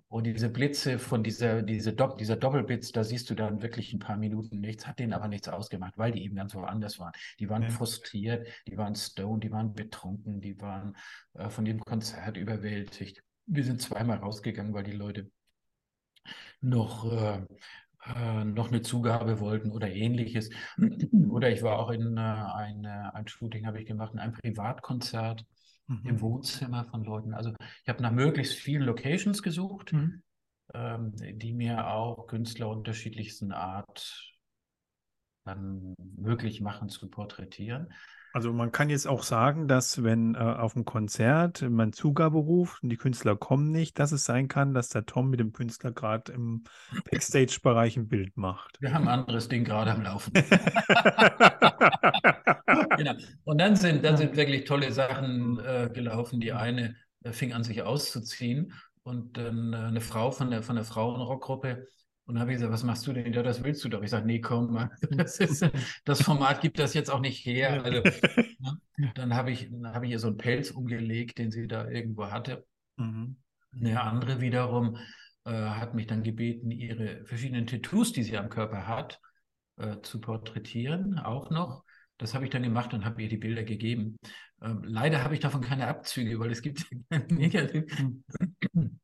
Und diese Blitze von dieser, diese Do dieser Doppelblitz, da siehst du dann wirklich ein paar Minuten nichts, hat denen aber nichts ausgemacht, weil die eben ganz woanders waren. Die waren ja. frustriert, die waren stoned, die waren betrunken, die waren äh, von dem Konzert überwältigt. Wir sind zweimal rausgegangen, weil die Leute noch äh, äh, noch eine Zugabe wollten oder ähnliches. Oder ich war auch in äh, ein, ein Shooting, habe ich gemacht, in einem Privatkonzert mhm. im Wohnzimmer von Leuten. Also ich habe nach möglichst vielen Locations gesucht, mhm. ähm, die mir auch Künstler unterschiedlichsten Art dann möglich machen zu porträtieren. Also man kann jetzt auch sagen, dass wenn äh, auf einem Konzert man Zugabe ruft und die Künstler kommen nicht, dass es sein kann, dass der Tom mit dem Künstler gerade im Backstage-Bereich ein Bild macht. Wir haben ein anderes Ding gerade am Laufen. genau. Und dann sind, dann sind wirklich tolle Sachen äh, gelaufen. Die eine äh, fing an, sich auszuziehen und dann äh, eine Frau von der, von der Frauenrockgruppe und dann habe ich gesagt, was machst du denn? Ja, das willst du doch. Ich sage, nee, komm, mal. Das, ist, das Format gibt das jetzt auch nicht her. Also, ne? Dann habe ich, hab ich ihr so einen Pelz umgelegt, den sie da irgendwo hatte. Mhm. Eine andere wiederum äh, hat mich dann gebeten, ihre verschiedenen Tattoos, die sie am Körper hat, äh, zu porträtieren, auch noch. Das habe ich dann gemacht und habe ihr die Bilder gegeben. Ähm, leider habe ich davon keine Abzüge, weil es gibt mhm.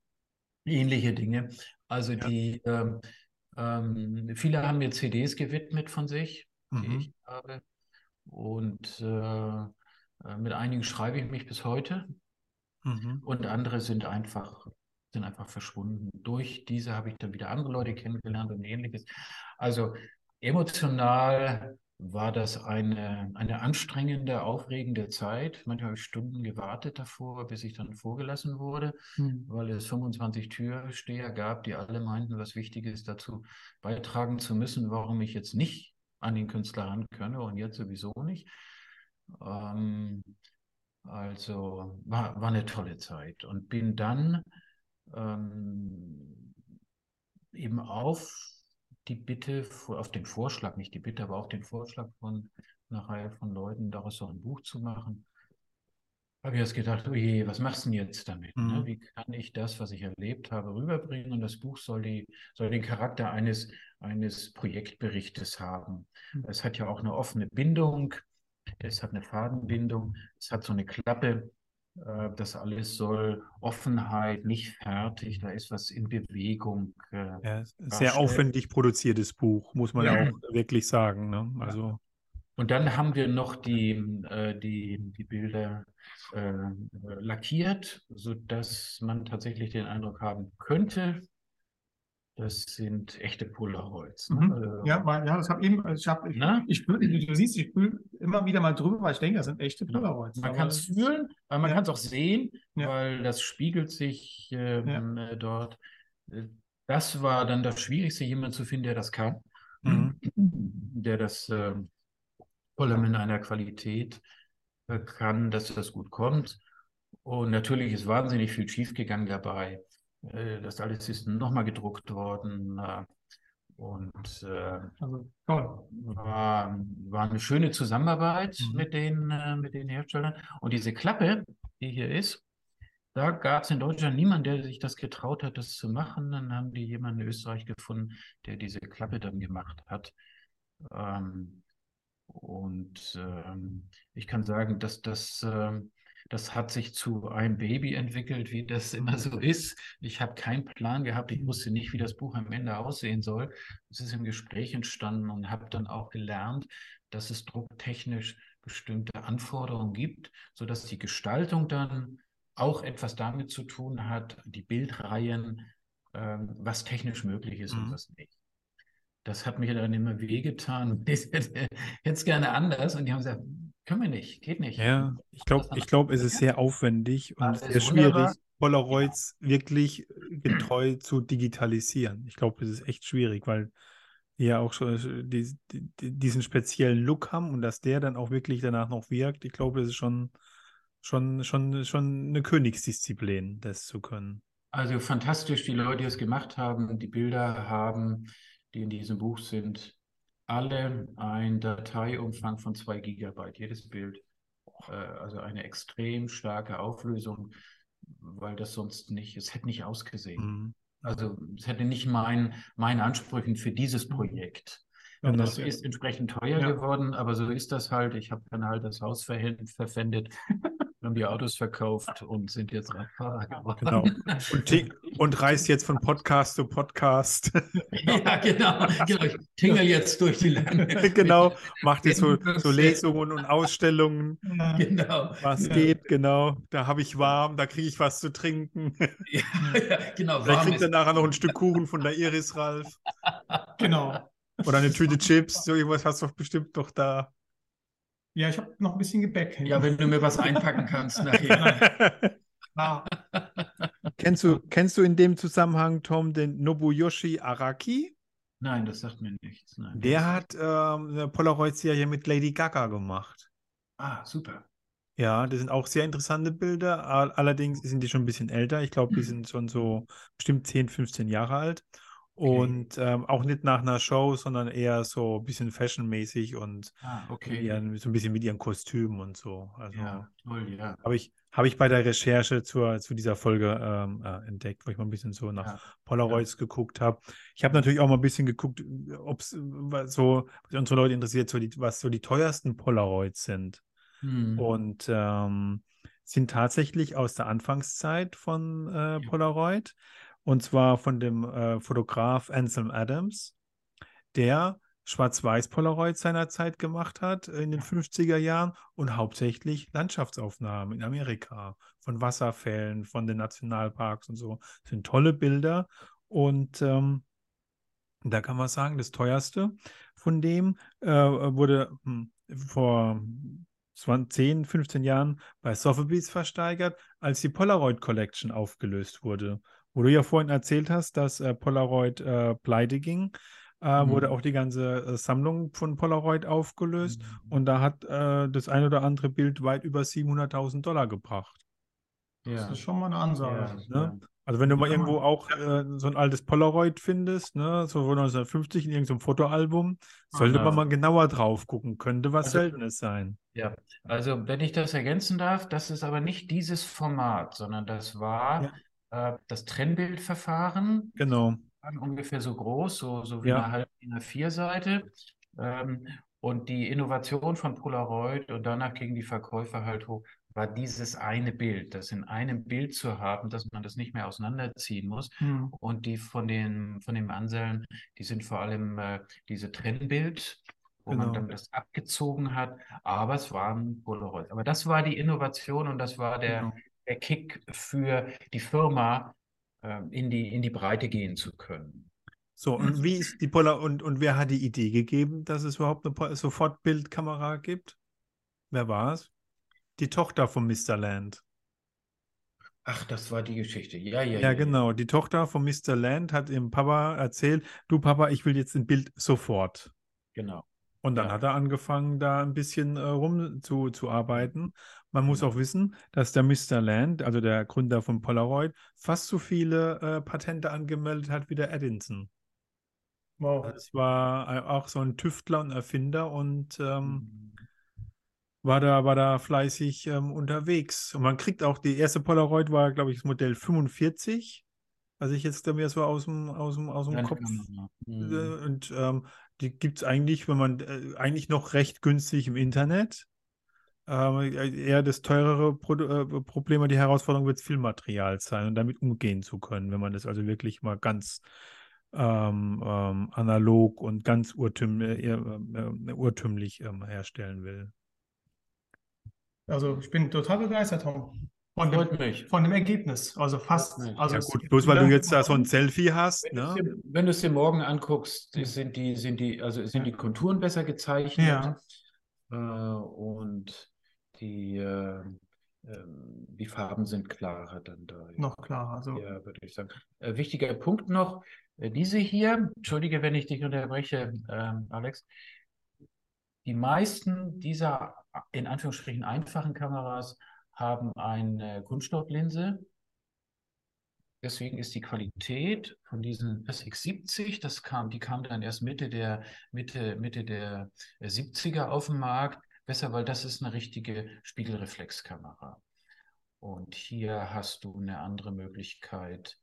ähnliche Dinge. Also ja. die ähm, ähm, viele haben mir CDs gewidmet von sich, mhm. die ich habe. Und äh, mit einigen schreibe ich mich bis heute. Mhm. Und andere sind einfach, sind einfach verschwunden. Durch diese habe ich dann wieder andere Leute kennengelernt und ähnliches. Also emotional war das eine, eine anstrengende, aufregende Zeit. Manchmal habe ich Stunden gewartet davor, bis ich dann vorgelassen wurde, mhm. weil es 25 Türsteher gab, die alle meinten, was Wichtiges dazu beitragen zu müssen, warum ich jetzt nicht an den Künstler ran könne und jetzt sowieso nicht. Ähm, also war, war eine tolle Zeit und bin dann ähm, eben auf die Bitte, auf den Vorschlag, nicht die Bitte, aber auch den Vorschlag von einer Reihe von Leuten, daraus so ein Buch zu machen, habe ich jetzt gedacht, oh je, was machst du denn jetzt damit? Ne? Mhm. Ne? Wie kann ich das, was ich erlebt habe, rüberbringen? Und das Buch soll, die, soll den Charakter eines, eines Projektberichtes haben. Mhm. Es hat ja auch eine offene Bindung, es hat eine Fadenbindung, es hat so eine Klappe, äh, das alles soll Offenheit, nicht fertig, da ist was in Bewegung. Äh, ja, sehr aufwendig produziertes Buch, muss man ja, auch wirklich sagen. Ne? Also. Und dann haben wir noch die, äh, die, die Bilder äh, lackiert, sodass man tatsächlich den Eindruck haben könnte, das sind echte Polaroids. Ne? Mhm. Also, ja, ja, das habe eben, ich habe, ich, ich spüre, du siehst, ich spüle immer wieder mal drüber, weil ich denke, das sind echte Polaroids. Man kann es fühlen, aber man ja. kann es auch sehen, ja. weil das spiegelt sich ähm, ja. Äh, dort. Äh, das war dann das Schwierigste, jemanden zu finden, der das kann, Mhm. der das äh, vor allem in einer Qualität äh, kann, dass das gut kommt. Und natürlich ist wahnsinnig viel schiefgegangen dabei. Äh, das alles ist nochmal gedruckt worden. Äh, und äh, Also war, war eine schöne Zusammenarbeit Mhm. mit den, äh, mit den Herstellern. Und diese Klappe, die hier ist, da gab es in Deutschland niemanden, der sich das getraut hat, das zu machen. Dann haben die jemanden in Österreich gefunden, der diese Klappe dann gemacht hat. Ähm, und ähm, ich kann sagen, dass das, ähm, das hat sich zu einem Baby entwickelt, wie das immer so ist. Ich habe keinen Plan gehabt. Ich wusste nicht, wie das Buch am Ende aussehen soll. Es ist im Gespräch entstanden und habe dann auch gelernt, dass es drucktechnisch bestimmte Anforderungen gibt, sodass die Gestaltung dann auch etwas damit zu tun hat, die Bildreihen, ähm, was technisch möglich ist Mhm. und was nicht. Das hat mir dann immer wehgetan. Ich hätte es gerne anders und die haben gesagt, können wir nicht, geht nicht. Ja, ich glaube, ich glaube, es ist sehr aufwendig und sehr schwierig, Polaroids wirklich getreu zu digitalisieren. Ich glaube, es ist echt schwierig, weil die ja auch schon die, die, diesen speziellen Look haben und dass der dann auch wirklich danach noch wirkt. Ich glaube, das ist schon, schon, schon, schon eine Königsdisziplin, das zu können. Also fantastisch, die Leute, die es gemacht haben, die Bilder haben, die in diesem Buch sind, alle ein Dateiumfang von zwei Gigabyte, jedes Bild. Äh, also eine extrem starke Auflösung, weil das sonst nicht, es hätte nicht ausgesehen. Mhm. Also es hätte nicht mein, meine Ansprüchen für dieses Projekt. Ja, das das- ist entsprechend teuer Ja. geworden, aber so ist das halt. Ich habe dann halt das Haus verpfändet, haben die Autos verkauft und sind jetzt Radfahrer geworden. Genau. Und, und reist jetzt von Podcast zu Podcast. Ja, genau. genau. Ich tingle jetzt durch die Lande. genau. Macht jetzt so, so Lesungen und Ausstellungen, Genau. was Ja. geht, genau. Da habe ich warm, da kriege ich was zu trinken. Ja, ja, genau. Vielleicht kriegt er nachher noch ein Stück Kuchen von der Iris, Ralf. Genau. Oder eine Tüte Chips. So irgendwas hast du doch bestimmt doch da. Ja, ich habe noch ein bisschen Gebäck. ja, wenn du mir was einpacken kannst nachher. Kennst, du, kennst du in dem Zusammenhang, Tom, den Nobuyoshi Araki? Nein, das sagt mir nichts. Nein. Der hat ähm, eine Polaroid-Serie mit Lady Gaga gemacht. Ah, super. Ja, das sind auch sehr interessante Bilder. All- Allerdings sind die schon ein bisschen älter. Ich glaube, die sind schon so bestimmt 10, 15 Jahre alt. Und ähm, auch nicht nach einer Show, sondern eher so ein bisschen fashionmäßig und Ah, okay. ihren, so ein bisschen mit ihren Kostümen und so. Also Ja, toll, ja. habe ich, habe ich bei der Recherche zur, zu dieser Folge ähm, äh, entdeckt, wo ich mal ein bisschen so nach Ja. Polaroids geguckt habe. Ich habe natürlich auch mal ein bisschen geguckt, ob es so, was unsere Leute interessiert, so die, was so die teuersten Polaroids sind. Hm. Und ähm, sind tatsächlich aus der Anfangszeit von äh, Polaroid. Und zwar von dem äh, Fotograf Anselm Adams, der Schwarz-Weiß-Polaroid seinerzeit gemacht hat in den 50er Jahren und hauptsächlich Landschaftsaufnahmen in Amerika von Wasserfällen, von den Nationalparks und so. Das sind tolle Bilder. Und ähm, da kann man sagen, das teuerste von dem äh, wurde hm, vor 20, 10, 15 Jahren bei Sotheby's versteigert, als die Polaroid Collection aufgelöst wurde. Wo du ja vorhin erzählt hast, dass äh, Polaroid äh, pleite ging, äh, Mhm. wurde auch die ganze äh, Sammlung von Polaroid aufgelöst. Mhm. Und da hat äh, das ein oder andere Bild weit über 700.000 Dollar gebracht. Das Ja. ist schon mal eine Ansage. Ja, Ne? Also wenn du mal irgendwo auch äh, so ein altes Polaroid findest, ne, so von 1950 in irgendeinem Fotoalbum, sollte ja. man mal genauer drauf gucken, könnte was Also- Seltenes sein. Ja, also wenn ich das ergänzen darf, das ist aber nicht dieses Format, sondern das war das Trennbildverfahren, Genau. waren ungefähr so groß, so, so wie Ja. eine halbe DIN A4-Seite. Ähm, und die Innovation von Polaroid und danach gingen die Verkäufer halt hoch, war dieses eine Bild, das in einem Bild zu haben, dass man das nicht mehr auseinanderziehen muss. Hm. Und die von den, von den Anseln, die sind vor allem äh, diese Trennbild, wo man Genau. dann das abgezogen hat, aber es waren Polaroid. Aber das war die Innovation und das war der, Genau. Der Kick für die Firma, äh, in die, in die Breite gehen zu können. So, und wie ist die Polar und, und wer hat die Idee gegeben, dass es überhaupt eine Sofortbildkamera gibt? Wer war es? Die Tochter von Mr. Land. Ach, das war die Geschichte. Ja, ja, Ja, ja. genau. Die Tochter von Mr. Land hat ihrem Papa erzählt, du Papa, ich will jetzt ein Bild sofort. Genau. Und dann Ja. hat er angefangen, da ein bisschen äh, rum zu, zu arbeiten. Man muss Genau. auch wissen, dass der Mr. Land, also der Gründer von Polaroid, fast so viele äh, Patente angemeldet hat wie der Edison. Wow. Das war äh, auch so ein Tüftler und Erfinder und ähm, Mhm. war da, war da fleißig ähm, unterwegs. Und man kriegt auch, die erste Polaroid war, glaube ich, das Modell 45, was ich jetzt da mir so aus dem, aus dem, aus dem Kopf Handkamera. Mhm. äh, Und ähm, die gibt es eigentlich, wenn man äh, eigentlich noch recht günstig im Internet. Ähm, eher das teurere Pro äh, Problem die Herausforderung wird Filmmaterial sein und damit umgehen zu können, wenn man das also wirklich mal ganz ähm, ähm, analog und ganz urtüm äh, eher, äh, urtümlich ähm, herstellen will. Also ich bin total begeistert, Tom. Von dem, mich. von dem Ergebnis. Also fast. Also Ja gut, bloß weil du jetzt da so ein Selfie hast, Wenn du es ne? dir, wenn du es dir morgen anguckst, sind die, sind die, also sind die Konturen besser gezeichnet Ja. äh, und die, äh, ähm, die Farben sind klarer dann da. noch klarer. Also Ja, würde ich sagen. Äh, wichtiger Punkt noch, äh, diese hier, entschuldige, wenn ich dich unterbreche, ähm, Alex, die meisten dieser in Anführungsstrichen einfachen Kameras haben eine Kunststofflinse. Deswegen ist die Qualität von diesen SX70, das kam, die kam dann erst Mitte der, Mitte, Mitte der 70er auf den Markt, besser, weil das ist eine richtige Spiegelreflexkamera. Und hier hast du eine andere Möglichkeit,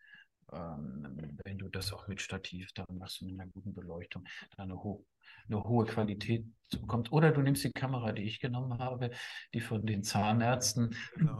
ähm, wenn du das auch mit Stativ dann machst, mit einer guten Beleuchtung, da eine, ho eine hohe Qualität bekommst. Oder du nimmst die Kamera, die ich genommen habe, die von den Zahnärzten. Genau.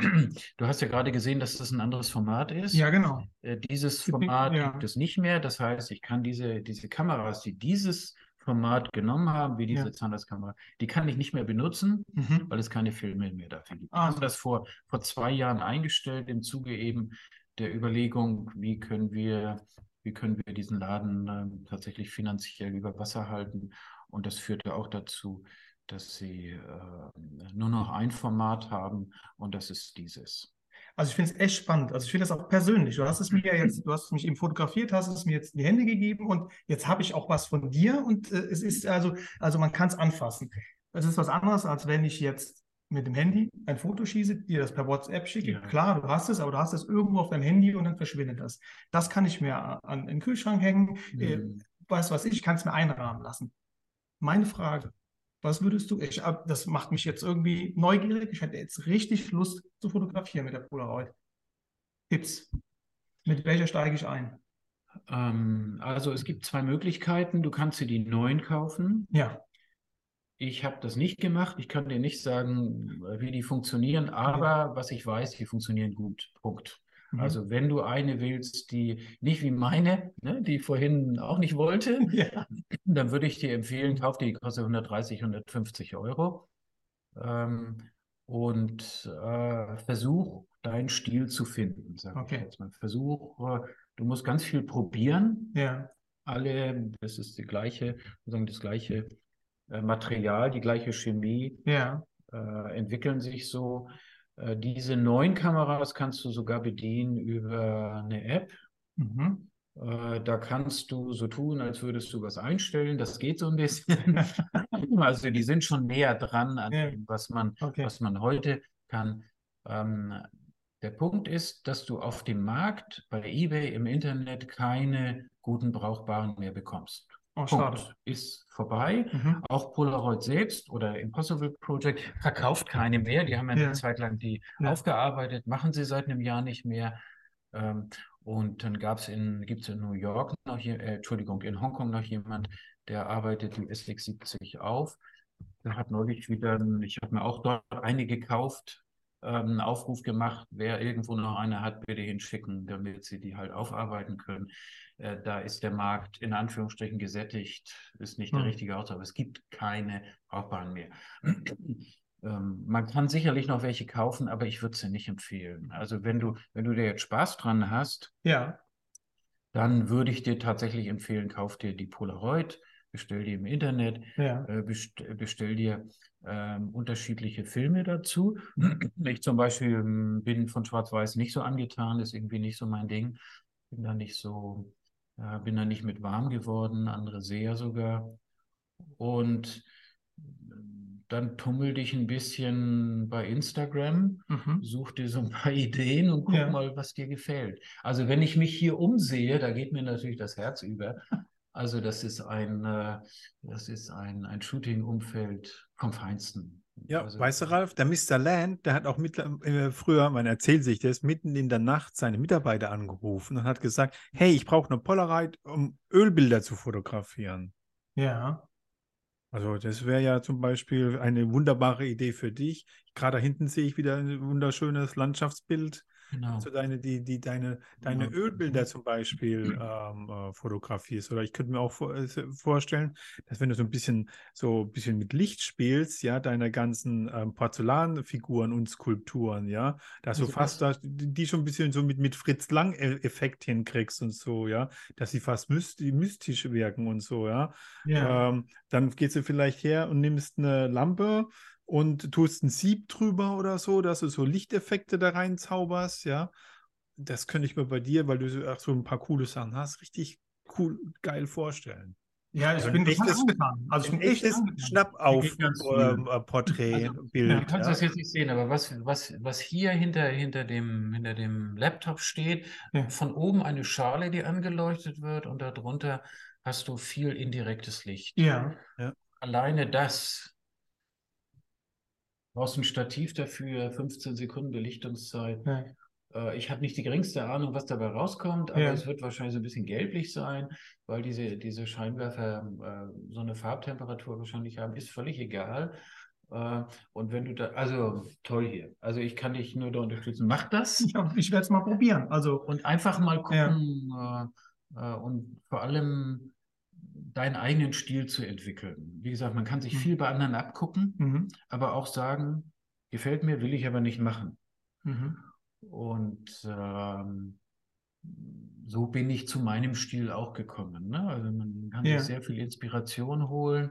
Du hast ja gerade gesehen, dass das ein anderes Format ist. ja, genau. Äh, Dieses Format ja. gibt es nicht mehr. Das heißt, ich kann diese, diese Kameras, die dieses Format genommen haben, wie diese Ja. Zahnarztkamera, die kann ich nicht mehr benutzen, Mhm. weil es keine Filme mehr dafür gibt. Ah, haben so. das vor, vor zwei Jahren eingestellt im Zuge eben der Überlegung, wie können wir, wie können wir diesen Laden ähm, tatsächlich finanziell über Wasser halten. Und das führte auch dazu, dass sie äh, nur noch ein Format haben und das ist dieses. Also ich finde es echt spannend. Also ich finde das auch persönlich. Du hast es mir ja jetzt, du hast mich eben fotografiert, hast es mir jetzt in die Hände gegeben und jetzt habe ich auch was von dir und äh, es ist also, also man kann es anfassen. Das ist was anderes, als wenn ich jetzt mit dem Handy ein Foto schieße, dir das per WhatsApp schicke. Ja. Klar, du hast es, aber du hast es irgendwo auf deinem Handy und dann verschwindet das. Das kann ich mir an, in den Kühlschrank hängen. Äh, Mhm. weißt du was, ich kann es mir einrahmen lassen. Meine Frage, was würdest du, ich, ab- das macht mich jetzt irgendwie neugierig, ich hätte jetzt richtig Lust zu fotografieren mit der Polaroid. Tipps. Mit welcher steige ich ein? Ähm, also es gibt zwei Möglichkeiten. Du kannst dir die neuen kaufen. Ja, Ich habe das nicht gemacht. Ich kann dir nicht sagen, wie die funktionieren, aber was ich weiß, die funktionieren gut. Punkt. Mhm. Also wenn du eine willst, die nicht wie meine, ne, die vorhin auch nicht wollte, ja. dann würde ich dir empfehlen, kauf die, die kostet 130, 150 Euro. Ähm, und äh, versuch deinen Stil zu finden, sage Okay. ich jetzt mal. Versuch, äh, du musst ganz viel probieren. ja. Alle, das ist die gleiche, sozusagen das gleiche äh, Material, die gleiche Chemie Ja. äh, entwickeln sich so. Äh, diese neuen Kameras kannst du sogar bedienen über eine App. Mhm. Äh, da kannst du so tun, als würdest du was einstellen. Das geht so ein bisschen. Also die sind schon näher dran an Ja. dem, was man, Okay. was man heute kann. Ähm, der Punkt ist, dass du auf dem Markt bei eBay im Internet keine guten brauchbaren mehr bekommst. Oh, Punkt. Ist vorbei. Mhm. Auch Polaroid selbst oder Impossible Project verkauft keine mehr. Die haben ja Ja. eine Zeit lang die Ja. aufgearbeitet, machen sie seit einem Jahr nicht mehr. Ähm, und dann gab's in, gibt's in New York noch hier, äh, Entschuldigung, in Hongkong noch jemand, der arbeitet die SX70 auf. Der hat neulich wieder, ich habe mir auch dort eine gekauft, einen Aufruf gemacht, wer irgendwo noch eine hat, bitte hinschicken, damit sie die halt aufarbeiten können. Äh, da ist der Markt in Anführungsstrichen gesättigt, ist nicht der Hm. richtige Ausdruck, aber es gibt keine brauchbaren mehr. Ähm, man kann sicherlich noch welche kaufen, aber ich würde sie nicht empfehlen. Also wenn du, wenn du dir jetzt Spaß dran hast, Ja. dann würde ich dir tatsächlich empfehlen, kauf dir die Polaroid, bestell die im Internet, Ja. äh, best bestell dir ähm, unterschiedliche Filme dazu. Ich zum Beispiel ähm, bin von Schwarz-Weiß nicht so angetan, ist irgendwie nicht so mein Ding. Bin da nicht so, äh, bin da nicht mit warm geworden, andere sehr sogar. Und dann tummel dich ein bisschen bei Instagram, Mhm. such dir so ein paar Ideen und guck Ja. mal, was dir gefällt. Also wenn ich mich hier umsehe, da geht mir natürlich das Herz über. Also das ist ein, äh, das ist ein, ein Shooting-Umfeld vom Feinsten. Ja, Also, weißt du, Ralf, der Mr. Land, der hat auch mit, äh, früher, man erzählt sich das, mitten in der Nacht seine Mitarbeiter angerufen und hat gesagt, hey, ich brauche eine Polaroid, um Ölbilder zu fotografieren. Ja. Also das wäre ja zum Beispiel eine wunderbare Idee für dich. Gerade da hinten sehe ich wieder ein wunderschönes Landschaftsbild. Genau. Also deine, die, die, deine, deine Ja. Ölbilder zum Beispiel ähm, äh, fotografierst. Oder ich könnte mir auch vor, äh, vorstellen, dass wenn du so ein bisschen so ein bisschen mit Licht spielst, ja, deine ganzen ähm, Porzellanfiguren und Skulpturen, ja, dass du Also fast was- da, die schon ein bisschen so mit, mit Fritz Lang-Effekt hinkriegst und so, ja, dass sie fast mysti mystisch wirken und so, ja. Ja. Ähm, dann gehst du vielleicht her und nimmst eine Lampe und tust ein Sieb drüber oder so, dass du so Lichteffekte da reinzauberst, ja. Das könnte ich mir bei dir, weil du so, ach, so ein paar coole Sachen hast, richtig cool, geil vorstellen. Ja, ich Also bin echtes- angetan. Also Ein echtes geht ganz viel. Also, Du Schnapp-auf-Porträt-Bild. kannst das jetzt nicht sehen, aber was, was, was hier hinter, hinter, dem, hinter dem Laptop steht, Ja. von oben eine Schale, die angeleuchtet wird und darunter hast du viel indirektes Licht. Ja. Alleine das. Du brauchst ein Stativ dafür, 15 Sekunden Belichtungszeit. Ja. Äh, Ich habe nicht die geringste Ahnung, was dabei rauskommt, aber Ja. es wird wahrscheinlich so ein bisschen gelblich sein, weil diese, diese Scheinwerfer äh, so eine Farbtemperatur wahrscheinlich haben, ist völlig egal. Äh, Und wenn du da, also toll hier. Also ich kann dich nur da unterstützen. Mach das Ja, ich werde es mal probieren. Also, und einfach mal gucken äh, äh, und vor allem deinen eigenen Stil zu entwickeln. Wie gesagt, man kann sich Mhm. viel bei anderen abgucken, mhm. aber auch sagen, gefällt mir, will ich aber nicht machen. Mhm. Und ähm, so bin ich zu meinem Stil auch gekommen. Ne? Also man kann Ja. sich sehr viel Inspiration holen,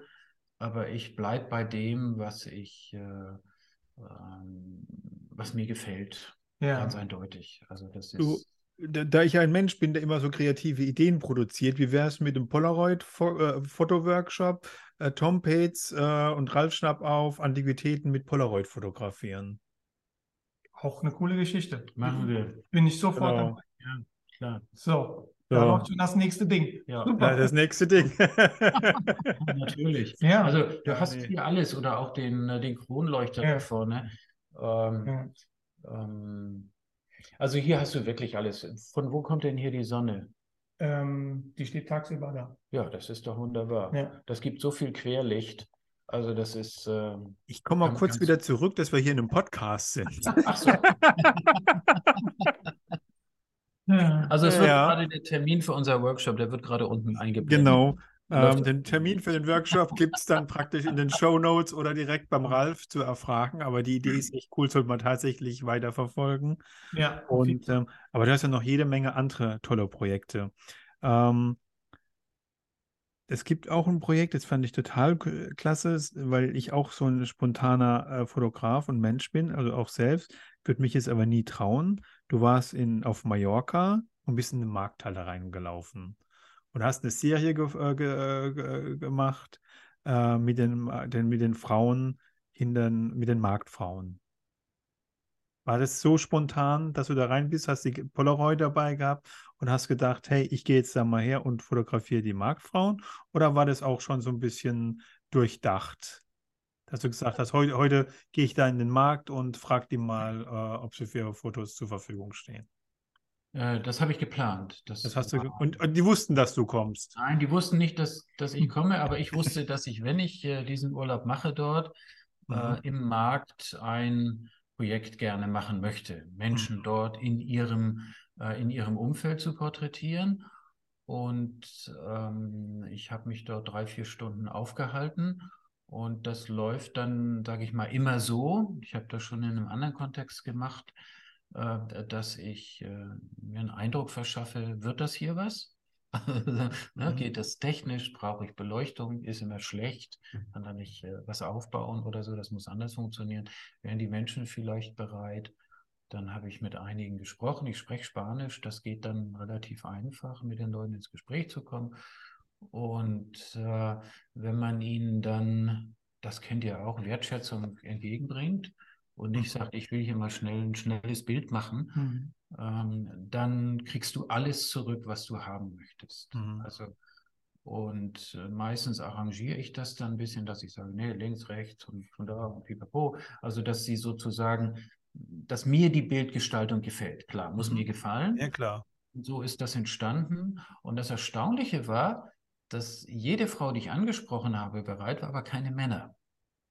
aber ich bleibe bei dem, was ich, äh, ähm, was mir gefällt, Ja. ganz eindeutig. Also das Du, ist da, da ich ein Mensch bin, der immer so kreative Ideen produziert, wie wäre es mit dem Polaroid-Fotoworkshop, äh, Tom Pates äh, und Ralf Schnapp auf Antiquitäten mit Polaroid fotografieren? Auch eine coole Geschichte. machen wir. Bin ich sofort Genau. dabei. Ja, klar. So, So. da läuft schon das nächste Ding. Ja. Super. Das nächste Ding. Natürlich. Ja. Also du Ja, hast nee. hier alles oder auch den, äh, den Kronleuchter Ja. da vorne. Ähm, Ja. ähm, also hier hast du wirklich alles. Von wo kommt denn hier die Sonne? Ähm, die steht tagsüber da. Ja, das ist doch wunderbar. Ja. Das gibt so viel Querlicht. Also das ist. Ähm, Ich komme mal kurz wieder zurück, dass wir hier in einem Podcast sind. ach so. Also es wird Ja. gerade der Termin für unser Workshop, der wird gerade unten eingeblendet. Genau. Ähm, den Termin für den Workshop gibt es dann praktisch in den Show Notes oder direkt beim Ralf zu erfragen. Aber die Idee ist echt cool, sollte man tatsächlich weiterverfolgen. Ja, Und, ähm, aber du hast ja noch jede Menge andere tolle Projekte. Ähm, es gibt auch ein Projekt, das fand ich total klasse, weil ich auch so ein spontaner äh, Fotograf und Mensch bin, also auch selbst, würde mich jetzt aber nie trauen. Du warst in, auf Mallorca und bist in eine Markthalle reingelaufen und hast eine Serie äh, ge äh, ge gemacht äh, mit den, den, mit den Frauen, hintern, mit den Marktfrauen. War das so spontan, dass du da rein bist, hast die Polaroid dabei gehabt und hast gedacht, hey, ich gehe jetzt da mal her und fotografiere die Marktfrauen? Oder war das auch schon so ein bisschen durchdacht? Dass du gesagt hast, heute, heute gehe ich da in den Markt und frage die mal, äh, ob sie für ihre Fotos zur Verfügung stehen. Äh, das habe ich geplant. Das, Das hast du ge war- und, und die wussten, dass du kommst. Nein, die wussten nicht, dass, dass ich komme, aber ich wusste, dass ich, wenn ich äh, diesen Urlaub mache dort, Mhm. äh, im Markt ein Projekt gerne machen möchte. Menschen Mhm. dort in ihrem, äh, in ihrem Umfeld zu porträtieren. Und ähm, ich habe mich dort drei, vier Stunden aufgehalten. Und das läuft dann, sage ich mal, immer so. Ich habe das schon in einem anderen Kontext gemacht, äh, dass ich äh, mir einen Eindruck verschaffe, wird das hier was? ne, Mhm. geht das technisch? Brauche ich Beleuchtung? Ist immer schlecht? Kann da nicht äh, was aufbauen oder so? Das muss anders funktionieren. Wären die Menschen vielleicht bereit? Dann habe ich mit einigen gesprochen. Ich spreche Spanisch. Das geht dann relativ einfach, mit den Leuten ins Gespräch zu kommen. Und äh, wenn man ihnen dann, das kennt ihr auch, Wertschätzung entgegenbringt und nicht sagt, ich will hier mal schnell ein schnelles Bild machen, Mhm. ähm, dann kriegst du alles zurück, was du haben möchtest. Mhm. Also, und äh, meistens arrangiere ich das dann ein bisschen, dass ich sage, nee, links, rechts und von da und pipapo. Also, dass sie sozusagen, dass mir die Bildgestaltung gefällt. Klar, muss Mhm. mir gefallen. Ja, klar. Und so ist das entstanden. Und das Erstaunliche war, dass jede Frau, die ich angesprochen habe, bereit war, aber keine Männer.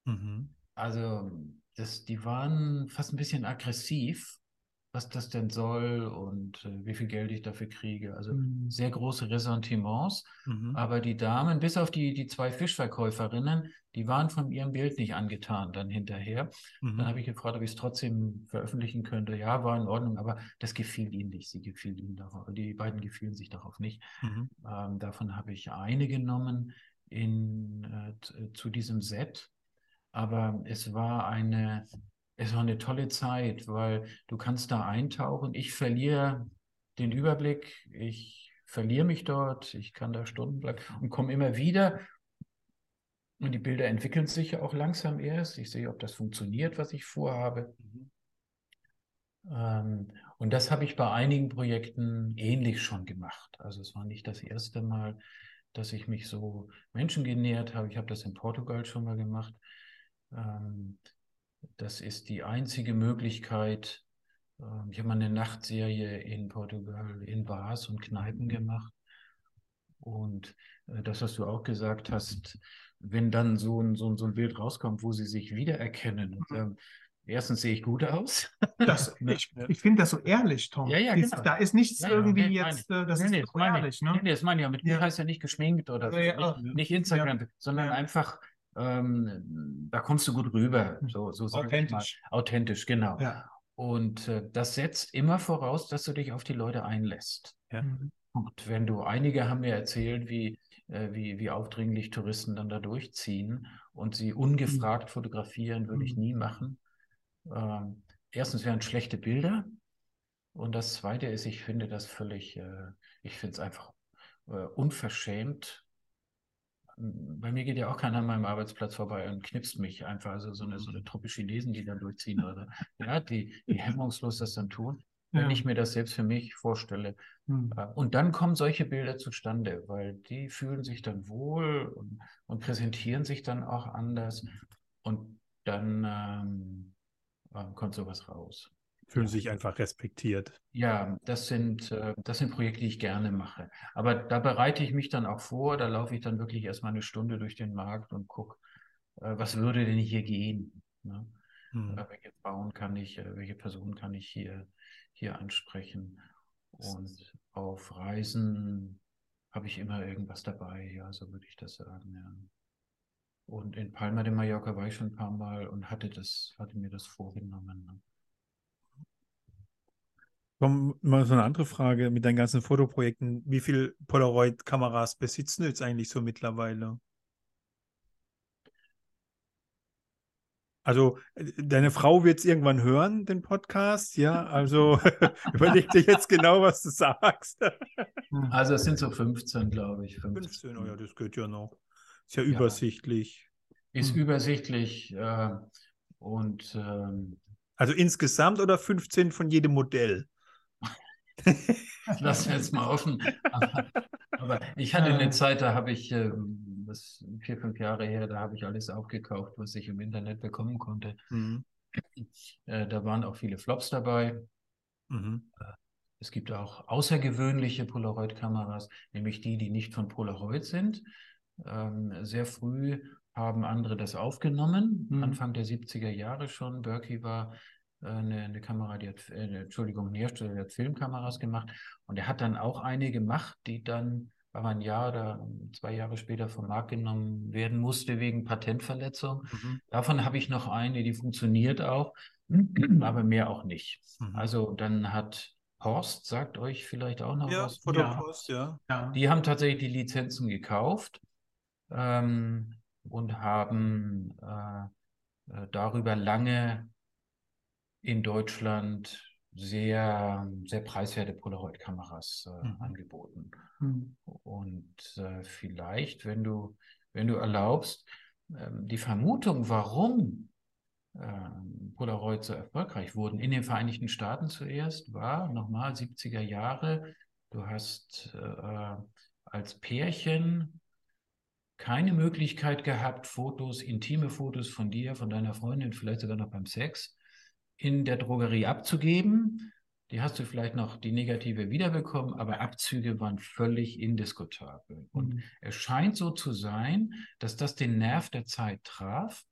Mhm. Also, das, die waren fast ein bisschen aggressiv, was das denn soll und äh, wie viel Geld ich dafür kriege. Also Mhm. sehr große Ressentiments. Mhm. Aber die Damen, bis auf die, die zwei Fischverkäuferinnen, die waren von ihrem Bild nicht angetan dann hinterher. Dann Mhm. habe ich gefragt, ob ich es trotzdem veröffentlichen könnte. Ja, war in Ordnung, aber das gefiel ihnen nicht. Sie gefiel ihnen darauf. Die beiden gefielen sich darauf nicht. Mhm. Ähm, davon habe ich eine genommen in, äh, t- zu diesem Set. Aber es war eine, es war eine tolle Zeit, weil du kannst da eintauchen. Ich verliere den Überblick, ich verliere mich dort, ich kann da Stunden bleiben und komme immer wieder. Und die Bilder entwickeln sich ja auch langsam erst. Ich sehe, ob das funktioniert, was ich vorhabe. Ähm, und das habe ich bei einigen Projekten ähnlich schon gemacht. Also es war nicht das erste Mal, dass ich mich so Menschen genähert habe. Ich habe das in Portugal schon mal gemacht. Ähm, das ist die einzige Möglichkeit. Ähm, ich habe mal eine Nachtserie in Portugal in Bars und Kneipen gemacht. Und äh, das, was du auch gesagt hast, wenn dann so ein, so ein, so ein Bild rauskommt, wo sie sich wiedererkennen. Und, ähm, erstens sehe ich gut aus. Das, Ne? ich ich finde das so ehrlich, Tom. Ja, ja, Dies- genau. Da ist nichts Ja, irgendwie nee, jetzt, äh, das nee, nee, ist meine ehrlich, ich. Nee, ne? nee, das meine ich ja. Mit mir heißt ja nicht geschminkt oder. Ja, nicht, nicht Instagram, sondern einfach, ähm, da kommst du gut rüber. So, so mal. Authentisch. Authentisch, genau. Ja. Und äh, das setzt immer voraus, dass du dich auf die Leute einlässt. Ja. Mhm. Und wenn du, einige haben mir erzählt, wie, äh, wie, wie aufdringlich Touristen dann da durchziehen und sie ungefragt fotografieren, würde ich Mhm. nie machen. Ähm, erstens wären schlechte Bilder. Und das Zweite ist, ich finde das völlig, äh, ich finde es einfach äh, unverschämt. Bei mir geht ja auch keiner an meinem Arbeitsplatz vorbei und knipst mich einfach, also so eine, so eine Truppe Chinesen, die dann durchziehen oder ja, die, die hemmungslos das dann tun. Wenn Ja. ich mir das selbst für mich vorstelle, Mhm. Und dann kommen solche Bilder zustande, weil die fühlen sich dann wohl und, und präsentieren sich dann auch anders. Und dann ähm, äh, kommt sowas raus. Fühlen sich einfach respektiert. Ja, das sind, äh, das sind Projekte, die ich gerne mache. Aber da bereite ich mich dann auch vor. Da laufe ich dann wirklich erstmal eine Stunde durch den Markt und gucke, äh, was würde denn hier gehen? Ne? Mhm. Äh, welche Frauen kann ich, welche Personen kann ich hier, hier ansprechen? Und auf Reisen habe ich immer irgendwas dabei, ja, so würde ich das sagen, ja. Und in Palma de Mallorca war ich schon ein paar Mal und hatte das, hatte mir das vorgenommen. ne. Komm, mal so eine andere Frage mit deinen ganzen Fotoprojekten. Wie viel Polaroid-Kameras besitzen du jetzt eigentlich so mittlerweile? Also, äh, deine Frau wird es irgendwann hören, den Podcast, ja? Also, überleg dir jetzt genau, was du sagst. Also es sind so 15, glaube ich. 15, oh ja, das geht ja noch. Ist ja Ja. übersichtlich. Ist Hm. übersichtlich äh, und ähm, Also insgesamt oder 15 von jedem Modell? Lassen wir jetzt mal offen. Aber, aber ich hatte eine Äh. Zeit, da habe ich, ähm, das vier, fünf Jahre her, da habe ich alles aufgekauft, was ich im Internet bekommen konnte. Mhm. Äh, da waren auch viele Flops dabei. Mhm. Es gibt auch außergewöhnliche Polaroid-Kameras, nämlich die, die nicht von Polaroid sind. Ähm, sehr früh haben andere das aufgenommen, Mhm. Anfang der 70er Jahre schon. Berkey war äh, eine, eine Kamera, die hat, äh, Entschuldigung, ein Hersteller, der hat Filmkameras gemacht. Und er hat dann auch eine gemacht, die dann, aber ein Jahr oder zwei Jahre später vom Markt genommen werden musste wegen Patentverletzung. Mhm. Davon habe ich noch eine, die funktioniert auch, aber mehr auch nicht. Mhm. Also dann hat Horst sagt euch vielleicht auch noch Ja, was. Ja. Ja. Die haben tatsächlich die Lizenzen gekauft ähm, und haben äh, äh, darüber lange in Deutschland sehr, sehr preiswerte Polaroid-Kameras äh, Mhm. angeboten. Hm. Und äh, vielleicht, wenn du, wenn du erlaubst, ähm, die Vermutung, warum ähm, Polaroid so erfolgreich wurden, in den Vereinigten Staaten zuerst, war nochmal 70er Jahre. Du hast äh, als Pärchen keine Möglichkeit gehabt, Fotos, intime Fotos von dir, von deiner Freundin, vielleicht sogar noch beim Sex, in der Drogerie abzugeben. Die hast du vielleicht noch die negative wiederbekommen, aber Abzüge waren völlig indiskutabel. Und Hm. es scheint so zu sein, dass das den Nerv der Zeit traf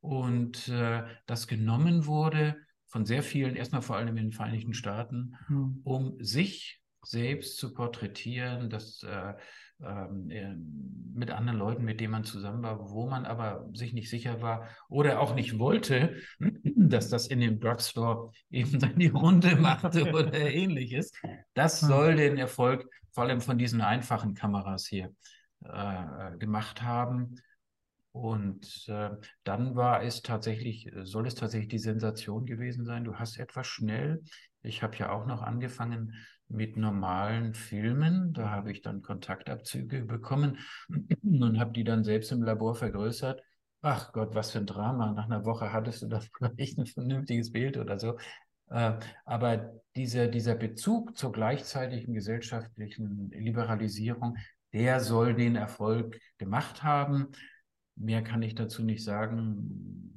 und äh, das genommen wurde von sehr vielen, erstmal vor allem in den Vereinigten Staaten, Hm. um sich selbst zu porträtieren, das äh, ähm, äh, mit anderen Leuten, mit denen man zusammen war, wo man aber sich nicht sicher war oder auch nicht wollte, dass das in dem Drugstore eben dann die Runde machte oder ähnliches. Das soll den Erfolg vor allem von diesen einfachen Kameras hier äh, gemacht haben. Und äh, dann war es tatsächlich, soll es tatsächlich die Sensation gewesen sein. Du hast etwas schnell, ich habe ja auch noch angefangen mit normalen Filmen. Da habe ich dann Kontaktabzüge bekommen und habe die dann selbst im Labor vergrößert. Ach Gott, was für ein Drama. Nach einer Woche hattest du da vielleicht ein vernünftiges Bild oder so. Äh, aber dieser, dieser Bezug zur gleichzeitigen gesellschaftlichen Liberalisierung, der soll den Erfolg gemacht haben. Mehr kann ich dazu nicht sagen.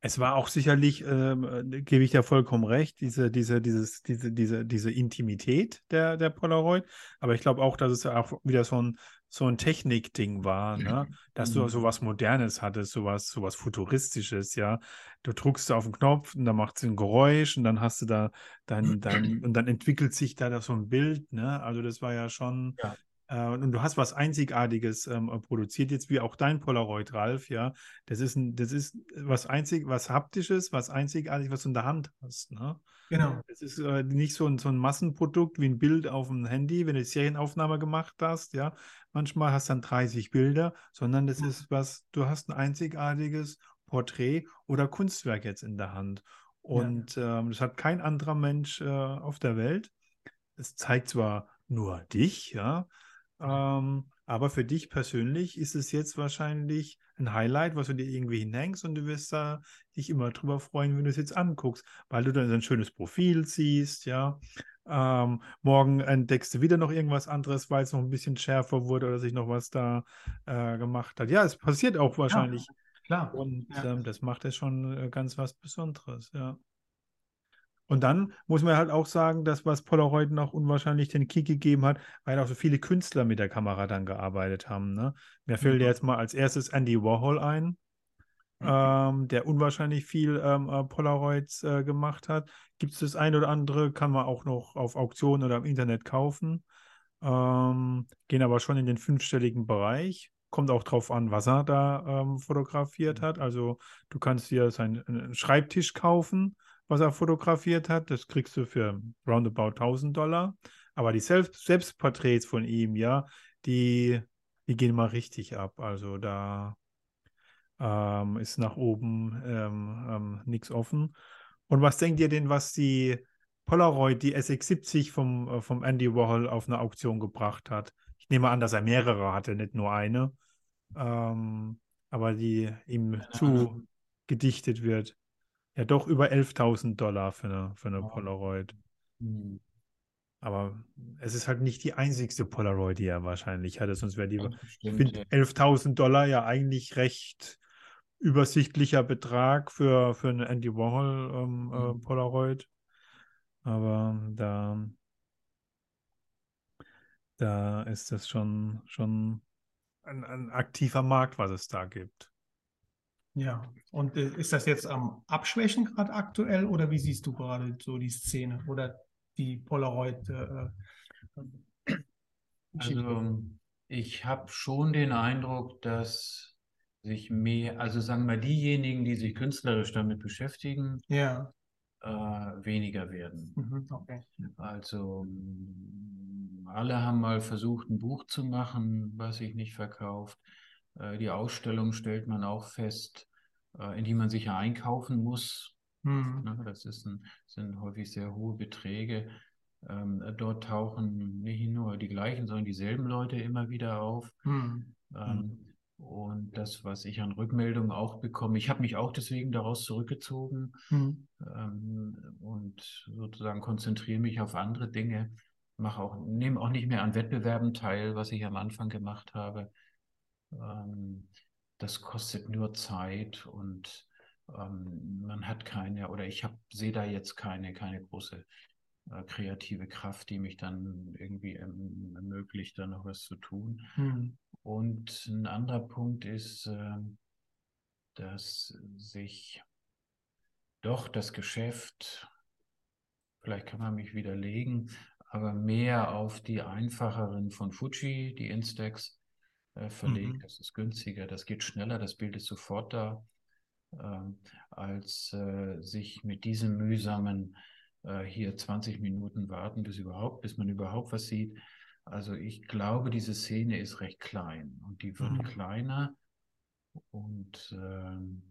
Es war auch sicherlich, ähm, äh, gebe ich dir vollkommen recht, diese, diese, dieses, diese, diese, diese Intimität der, der Polaroid. Aber ich glaube auch, dass es auch wieder so ein, so ein Technikding war, ne? Dass du Mhm. so was Modernes hattest, sowas, sowas Futuristisches, ja. Du drückst auf den Knopf und dann macht es ein Geräusch und dann hast du da dein, dein, und dann entwickelt sich da das so ein Bild, ne? Also das war ja schon, Ja. Äh, und du hast was Einzigartiges ähm, produziert, jetzt wie auch dein Polaroid, Ralf, ja. Das ist ein, das ist was einzig, was Haptisches, was Einzigartiges, was du in der Hand hast, ne? Genau. Es ist äh, nicht so ein, so ein Massenprodukt wie ein Bild auf dem Handy, wenn du Serienaufnahme gemacht hast, ja. Manchmal hast du dann 30 Bilder, sondern das Mhm. ist was, du hast ein einzigartiges Porträt oder Kunstwerk jetzt in der Hand. Und ähm, das hat kein anderer Mensch äh, auf der Welt. Es zeigt zwar nur dich, ja, ähm, aber für dich persönlich ist es jetzt wahrscheinlich ein Highlight, was du dir irgendwie hinhängst und du wirst da dich immer drüber freuen, wenn du es jetzt anguckst, weil du dann so ein schönes Profil siehst, ja. Ähm, morgen entdeckst du wieder noch irgendwas anderes, weil es noch ein bisschen schärfer wurde oder sich noch was da äh, gemacht hat. Ja, es passiert auch wahrscheinlich. Klar. Und Ja. ähm, das macht es schon äh, ganz was Besonderes, ja. Und dann muss man halt auch sagen, dass was Polaroid noch unwahrscheinlich den Kick gegeben hat, weil auch so viele Künstler mit der Kamera dann gearbeitet haben. Ne? Mir fällt Mhm. jetzt mal als erstes Andy Warhol ein, Mhm. ähm, der unwahrscheinlich viel ähm, äh, Polaroids äh, gemacht hat. Gibt es das ein oder andere, kann man auch noch auf Auktionen oder im Internet kaufen. Ähm, gehen aber schon in den fünfstelligen Bereich. Kommt auch drauf an, was er da ähm, fotografiert hat. Also du kannst dir seinen Schreibtisch kaufen, was er fotografiert hat. Das kriegst du für roundabout 1000 Dollar. Aber die Selbst Selbstporträts von ihm, ja, die, die gehen mal richtig ab. Also da ähm, ist nach oben ähm, ähm, nichts offen. Und was denkt ihr denn, was die Polaroid, die SX70 vom, äh, vom Andy Warhol auf eine Auktion gebracht hat? Ich nehme an, dass er mehrere hatte, nicht nur eine. Ähm, aber die ihm zu gedichtet wird. Ja, doch über 11.000 Dollar für eine, für eine Wow. Polaroid. Hm. Aber es ist halt nicht die einzigste Polaroid, die er wahrscheinlich hatte, sonst wäre die. Das Ich finde ja. 11.000 Dollar ja eigentlich recht übersichtlicher Betrag für, für eine Andy Warhol ähm, äh, Mhm. Polaroid. Aber da, da ist das schon, schon ein, ein aktiver Markt, was es da gibt. Ja, und äh, ist das jetzt am Abschwächen gerade aktuell oder wie siehst du gerade so die Szene oder die Polaroid? Äh, äh, Also ich habe schon den Eindruck, dass sich mehr, also sagen wir, diejenigen, die sich künstlerisch damit beschäftigen, ja, äh, weniger werden. Mhm, okay. Also alle haben mal versucht, ein Buch zu machen, was sich nicht verkauft. Äh, die Ausstellung stellt man auch fest, in die man sicher einkaufen muss. Mhm. Ne, Das ein, sind häufig sehr hohe Beträge. Ähm, dort tauchen nicht nur die gleichen, sondern dieselben Leute immer wieder auf. Mhm. Ähm, und das, was ich an Rückmeldungen auch bekomme, ich habe mich auch deswegen daraus zurückgezogen Mhm. ähm, und sozusagen konzentriere mich auf andere Dinge, mache auch, nehme auch nicht mehr an Wettbewerben teil, was ich am Anfang gemacht habe. Ähm, das kostet nur Zeit und ähm, man hat keine, oder ich habe, sehe da jetzt keine, keine große äh, kreative Kraft, die mich dann irgendwie erm- ermöglicht, da noch was zu tun. Mhm. Und ein anderer Punkt ist, ähm, dass sich doch das Geschäft, vielleicht kann man mich widerlegen, aber mehr auf die einfacheren von Fuji, die Instax, äh, verlegt. Mhm. Das ist günstiger, das geht schneller, das Bild ist sofort da, ähm, als äh, sich mit diesem mühsamen äh, hier 20 Minuten warten, bis überhaupt, bis man überhaupt was sieht. Also ich glaube, diese Szene ist recht klein und die wird Mhm. kleiner und ähm,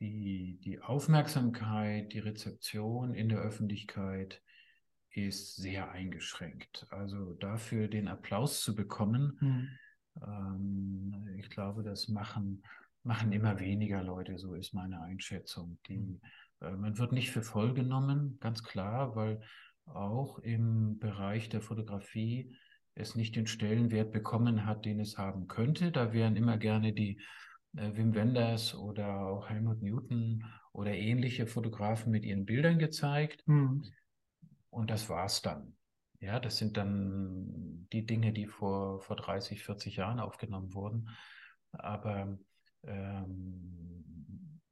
die, die Aufmerksamkeit, die Rezeption in der Öffentlichkeit ist sehr eingeschränkt. Also dafür den Applaus zu bekommen, Mhm. Ähm, ich glaube, das machen, machen immer weniger Leute, so ist meine Einschätzung. Die, äh, man wird nicht für voll genommen, ganz klar, weil auch im Bereich der Fotografie es nicht den Stellenwert bekommen hat, den es haben könnte. Da wären immer gerne die äh, Wim Wenders oder auch Helmut Newton oder ähnliche Fotografen mit ihren Bildern gezeigt. Mhm. Und das war's dann. Ja, das sind dann die Dinge, die vor, vor 30, 40 Jahren aufgenommen wurden. Aber ähm,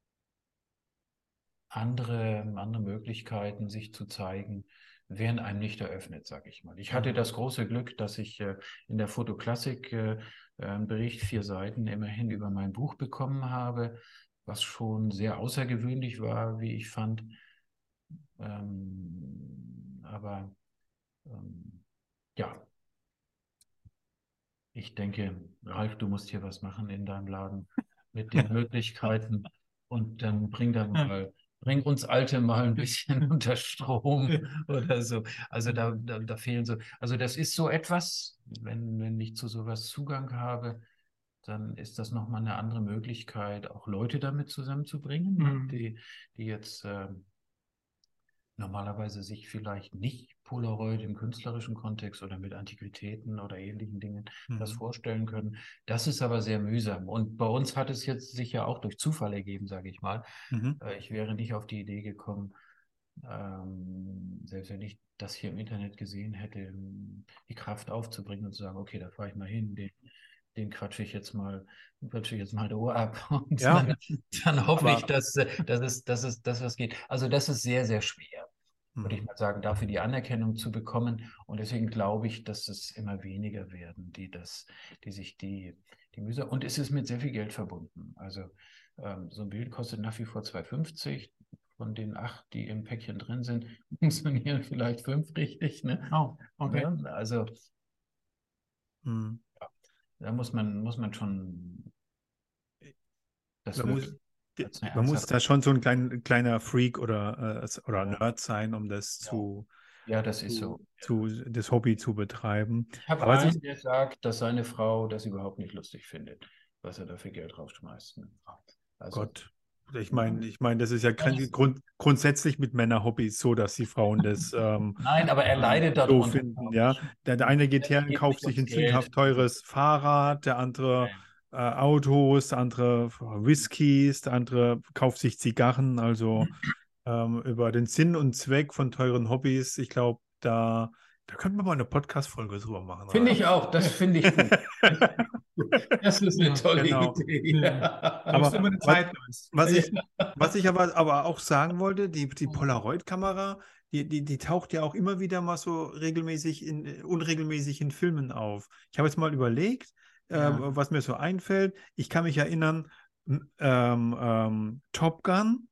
andere, andere Möglichkeiten, sich zu zeigen, werden einem nicht eröffnet, sage ich mal. Ich hatte das große Glück, dass ich äh, in der Fotoklassik äh, einen Bericht, vier Seiten immerhin über mein Buch bekommen habe, was schon sehr außergewöhnlich war, wie ich fand. Ähm, aber ähm, ja, ich denke, Ralf, du musst hier was machen in deinem Laden mit den Möglichkeiten und dann bring da mal, bring uns Alte mal ein bisschen unter Strom oder so. Also da, da, da fehlen so, also das ist so etwas, wenn, wenn ich zu sowas Zugang habe, dann ist das nochmal eine andere Möglichkeit, auch Leute damit zusammenzubringen, Mhm. die, die jetzt ähm, normalerweise sich vielleicht nicht Polaroid im künstlerischen Kontext oder mit Antiquitäten oder ähnlichen Dingen das Mhm. vorstellen können. Das ist aber sehr mühsam. Und bei uns hat es jetzt sich ja auch durch Zufall ergeben, sage ich mal. Mhm. Äh, Ich wäre nicht auf die Idee gekommen, ähm, selbst wenn ich das hier im Internet gesehen hätte, die Kraft aufzubringen und zu sagen, okay, da fahre ich mal hin, den, den quatsche ich jetzt mal, quatsche ich jetzt mal der Ohr ab und Ja. dann, dann hoffe Aber- ich, dass, dass, es, dass, es, dass was geht. Also das ist sehr, sehr schwer würde ich Mhm. mal sagen, dafür die Anerkennung zu bekommen. Und deswegen glaube ich, dass es immer weniger werden, die das, die sich die, die Mühe. Und es ist mit sehr viel Geld verbunden. Also ähm, so ein Bild kostet nach wie vor 2,50. Von den acht, die im Päckchen drin sind, funktionieren vielleicht fünf richtig. Ne? Oh, okay. Ja, also Mhm. da muss man, muss man schon das Man muss, man muss da schon so ein klein, kleiner Freak oder, äh, oder. Nerd sein, um das Ja. zu, ja, das ist so. zu, zu, das Hobby zu betreiben. Ich habe einen, ist- der sagt, dass seine Frau das überhaupt nicht lustig findet, was er da für Geld rausschmeißt. ne? Also, Gott. Ich meine, ich meine, das ist ja grund, grund, grundsätzlich mit Männerhobbys so, dass die Frauen das ähm, Nein, aber er leidet so darunter. finden, ja. Der, der eine geht her und kauft sich ein sündhaft teures Fahrrad, der andere äh, Autos, der andere Whiskys, der andere kauft sich Zigarren. Also ähm, über den Sinn und Zweck von teuren Hobbys, ich glaube, da, da könnten wir mal eine Podcast-Folge drüber machen. Finde ich auch, das finde ich gut. Das ist eine tolle Genau. Idee. Aber Aber was-. Was ich, was ich aber, aber auch sagen wollte, die, die Polaroid-Kamera, die, die, die taucht ja auch immer wieder mal so regelmäßig in, äh, unregelmäßig in Filmen auf. Ich habe jetzt mal überlegt, Ja. ähm, was mir so einfällt. Ich kann mich erinnern, ähm, ähm, Top Gun,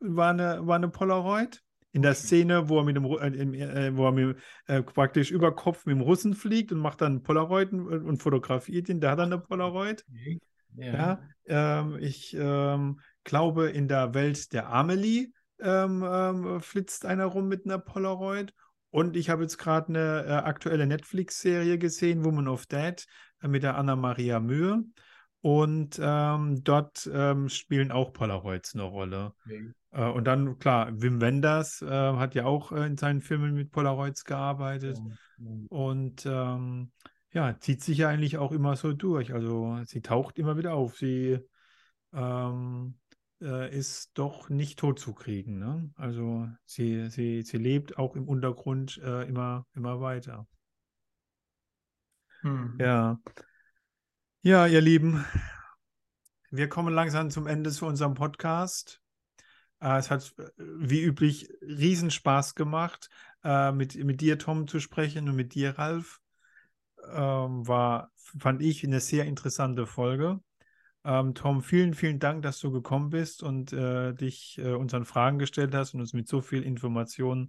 war eine, war eine Polaroid. In der Szene, wo er mit dem, äh, äh, wo er mit, äh, praktisch über Kopf mit dem Russen fliegt und macht dann Polaroid und, und fotografiert ihn, der hat dann eine Polaroid. Ja, ähm, ich ähm, glaube, in der Welt der Amelie ähm, ähm, flitzt einer rum mit einer Polaroid. Und ich habe jetzt gerade eine äh, aktuelle Netflix-Serie gesehen, Woman of Dead, äh, mit der Anna-Maria Mühe. Und ähm, dort ähm, spielen auch Polaroids eine Rolle. Okay. Äh, und dann, klar, Wim Wenders äh, hat ja auch äh, in seinen Filmen mit Polaroids gearbeitet. Und ähm, ja, zieht sich ja eigentlich auch immer so durch. Also sie taucht immer wieder auf. Sie ähm, äh, ist doch nicht tot zu kriegen. Ne? Also sie, sie, sie lebt auch im Untergrund äh, immer, immer weiter. Hm. Ja. Ja, ihr Lieben, wir kommen langsam zum Ende zu unserem Podcast. Äh, es hat äh, wie üblich riesen Spaß gemacht, äh, mit, mit dir, Tom, zu sprechen und mit dir, Ralf. Ähm, war, fand ich, eine sehr interessante Folge. Ähm, Tom, vielen, vielen Dank, dass du gekommen bist und äh, dich äh, unseren Fragen gestellt hast und uns mit so viel Information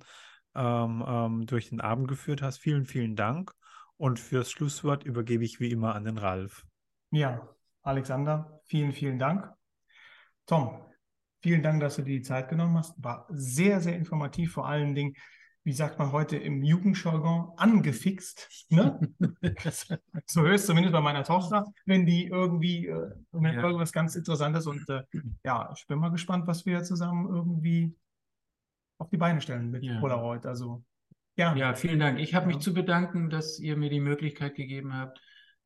ähm, ähm, durch den Abend geführt hast. Vielen, vielen Dank. Und fürs Schlusswort übergebe ich wie immer an den Ralf. Ja, Alexander, vielen, vielen Dank. Tom, vielen Dank, dass du dir die Zeit genommen hast. War sehr, sehr informativ, vor allen Dingen, wie sagt man heute im Jugendjargon, angefixt. Ne? so es zumindest bei meiner Tochter, wenn die irgendwie, äh, wenn Ja. irgendwas ganz Interessantes und äh, ja, ich bin mal gespannt, was wir zusammen irgendwie auf die Beine stellen mit Ja. Polaroid. Also, ja, Ja, vielen Dank. Ich habe mich Ja. zu bedanken, dass ihr mir die Möglichkeit gegeben habt,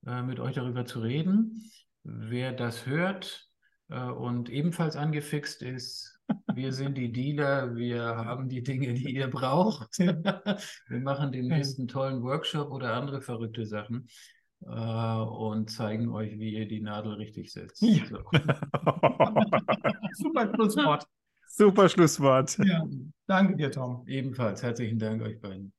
äh, mit euch darüber zu reden. Wer das hört äh, und ebenfalls angefixt ist, wir sind die Dealer, wir haben die Dinge, die ihr braucht. Wir machen den nächsten tollen Workshop oder andere verrückte Sachen äh, und zeigen euch, wie ihr die Nadel richtig setzt. Ja. So. super Schlusswort. Super Schlusswort. Ja, danke dir, Tom. Ebenfalls herzlichen Dank euch beiden.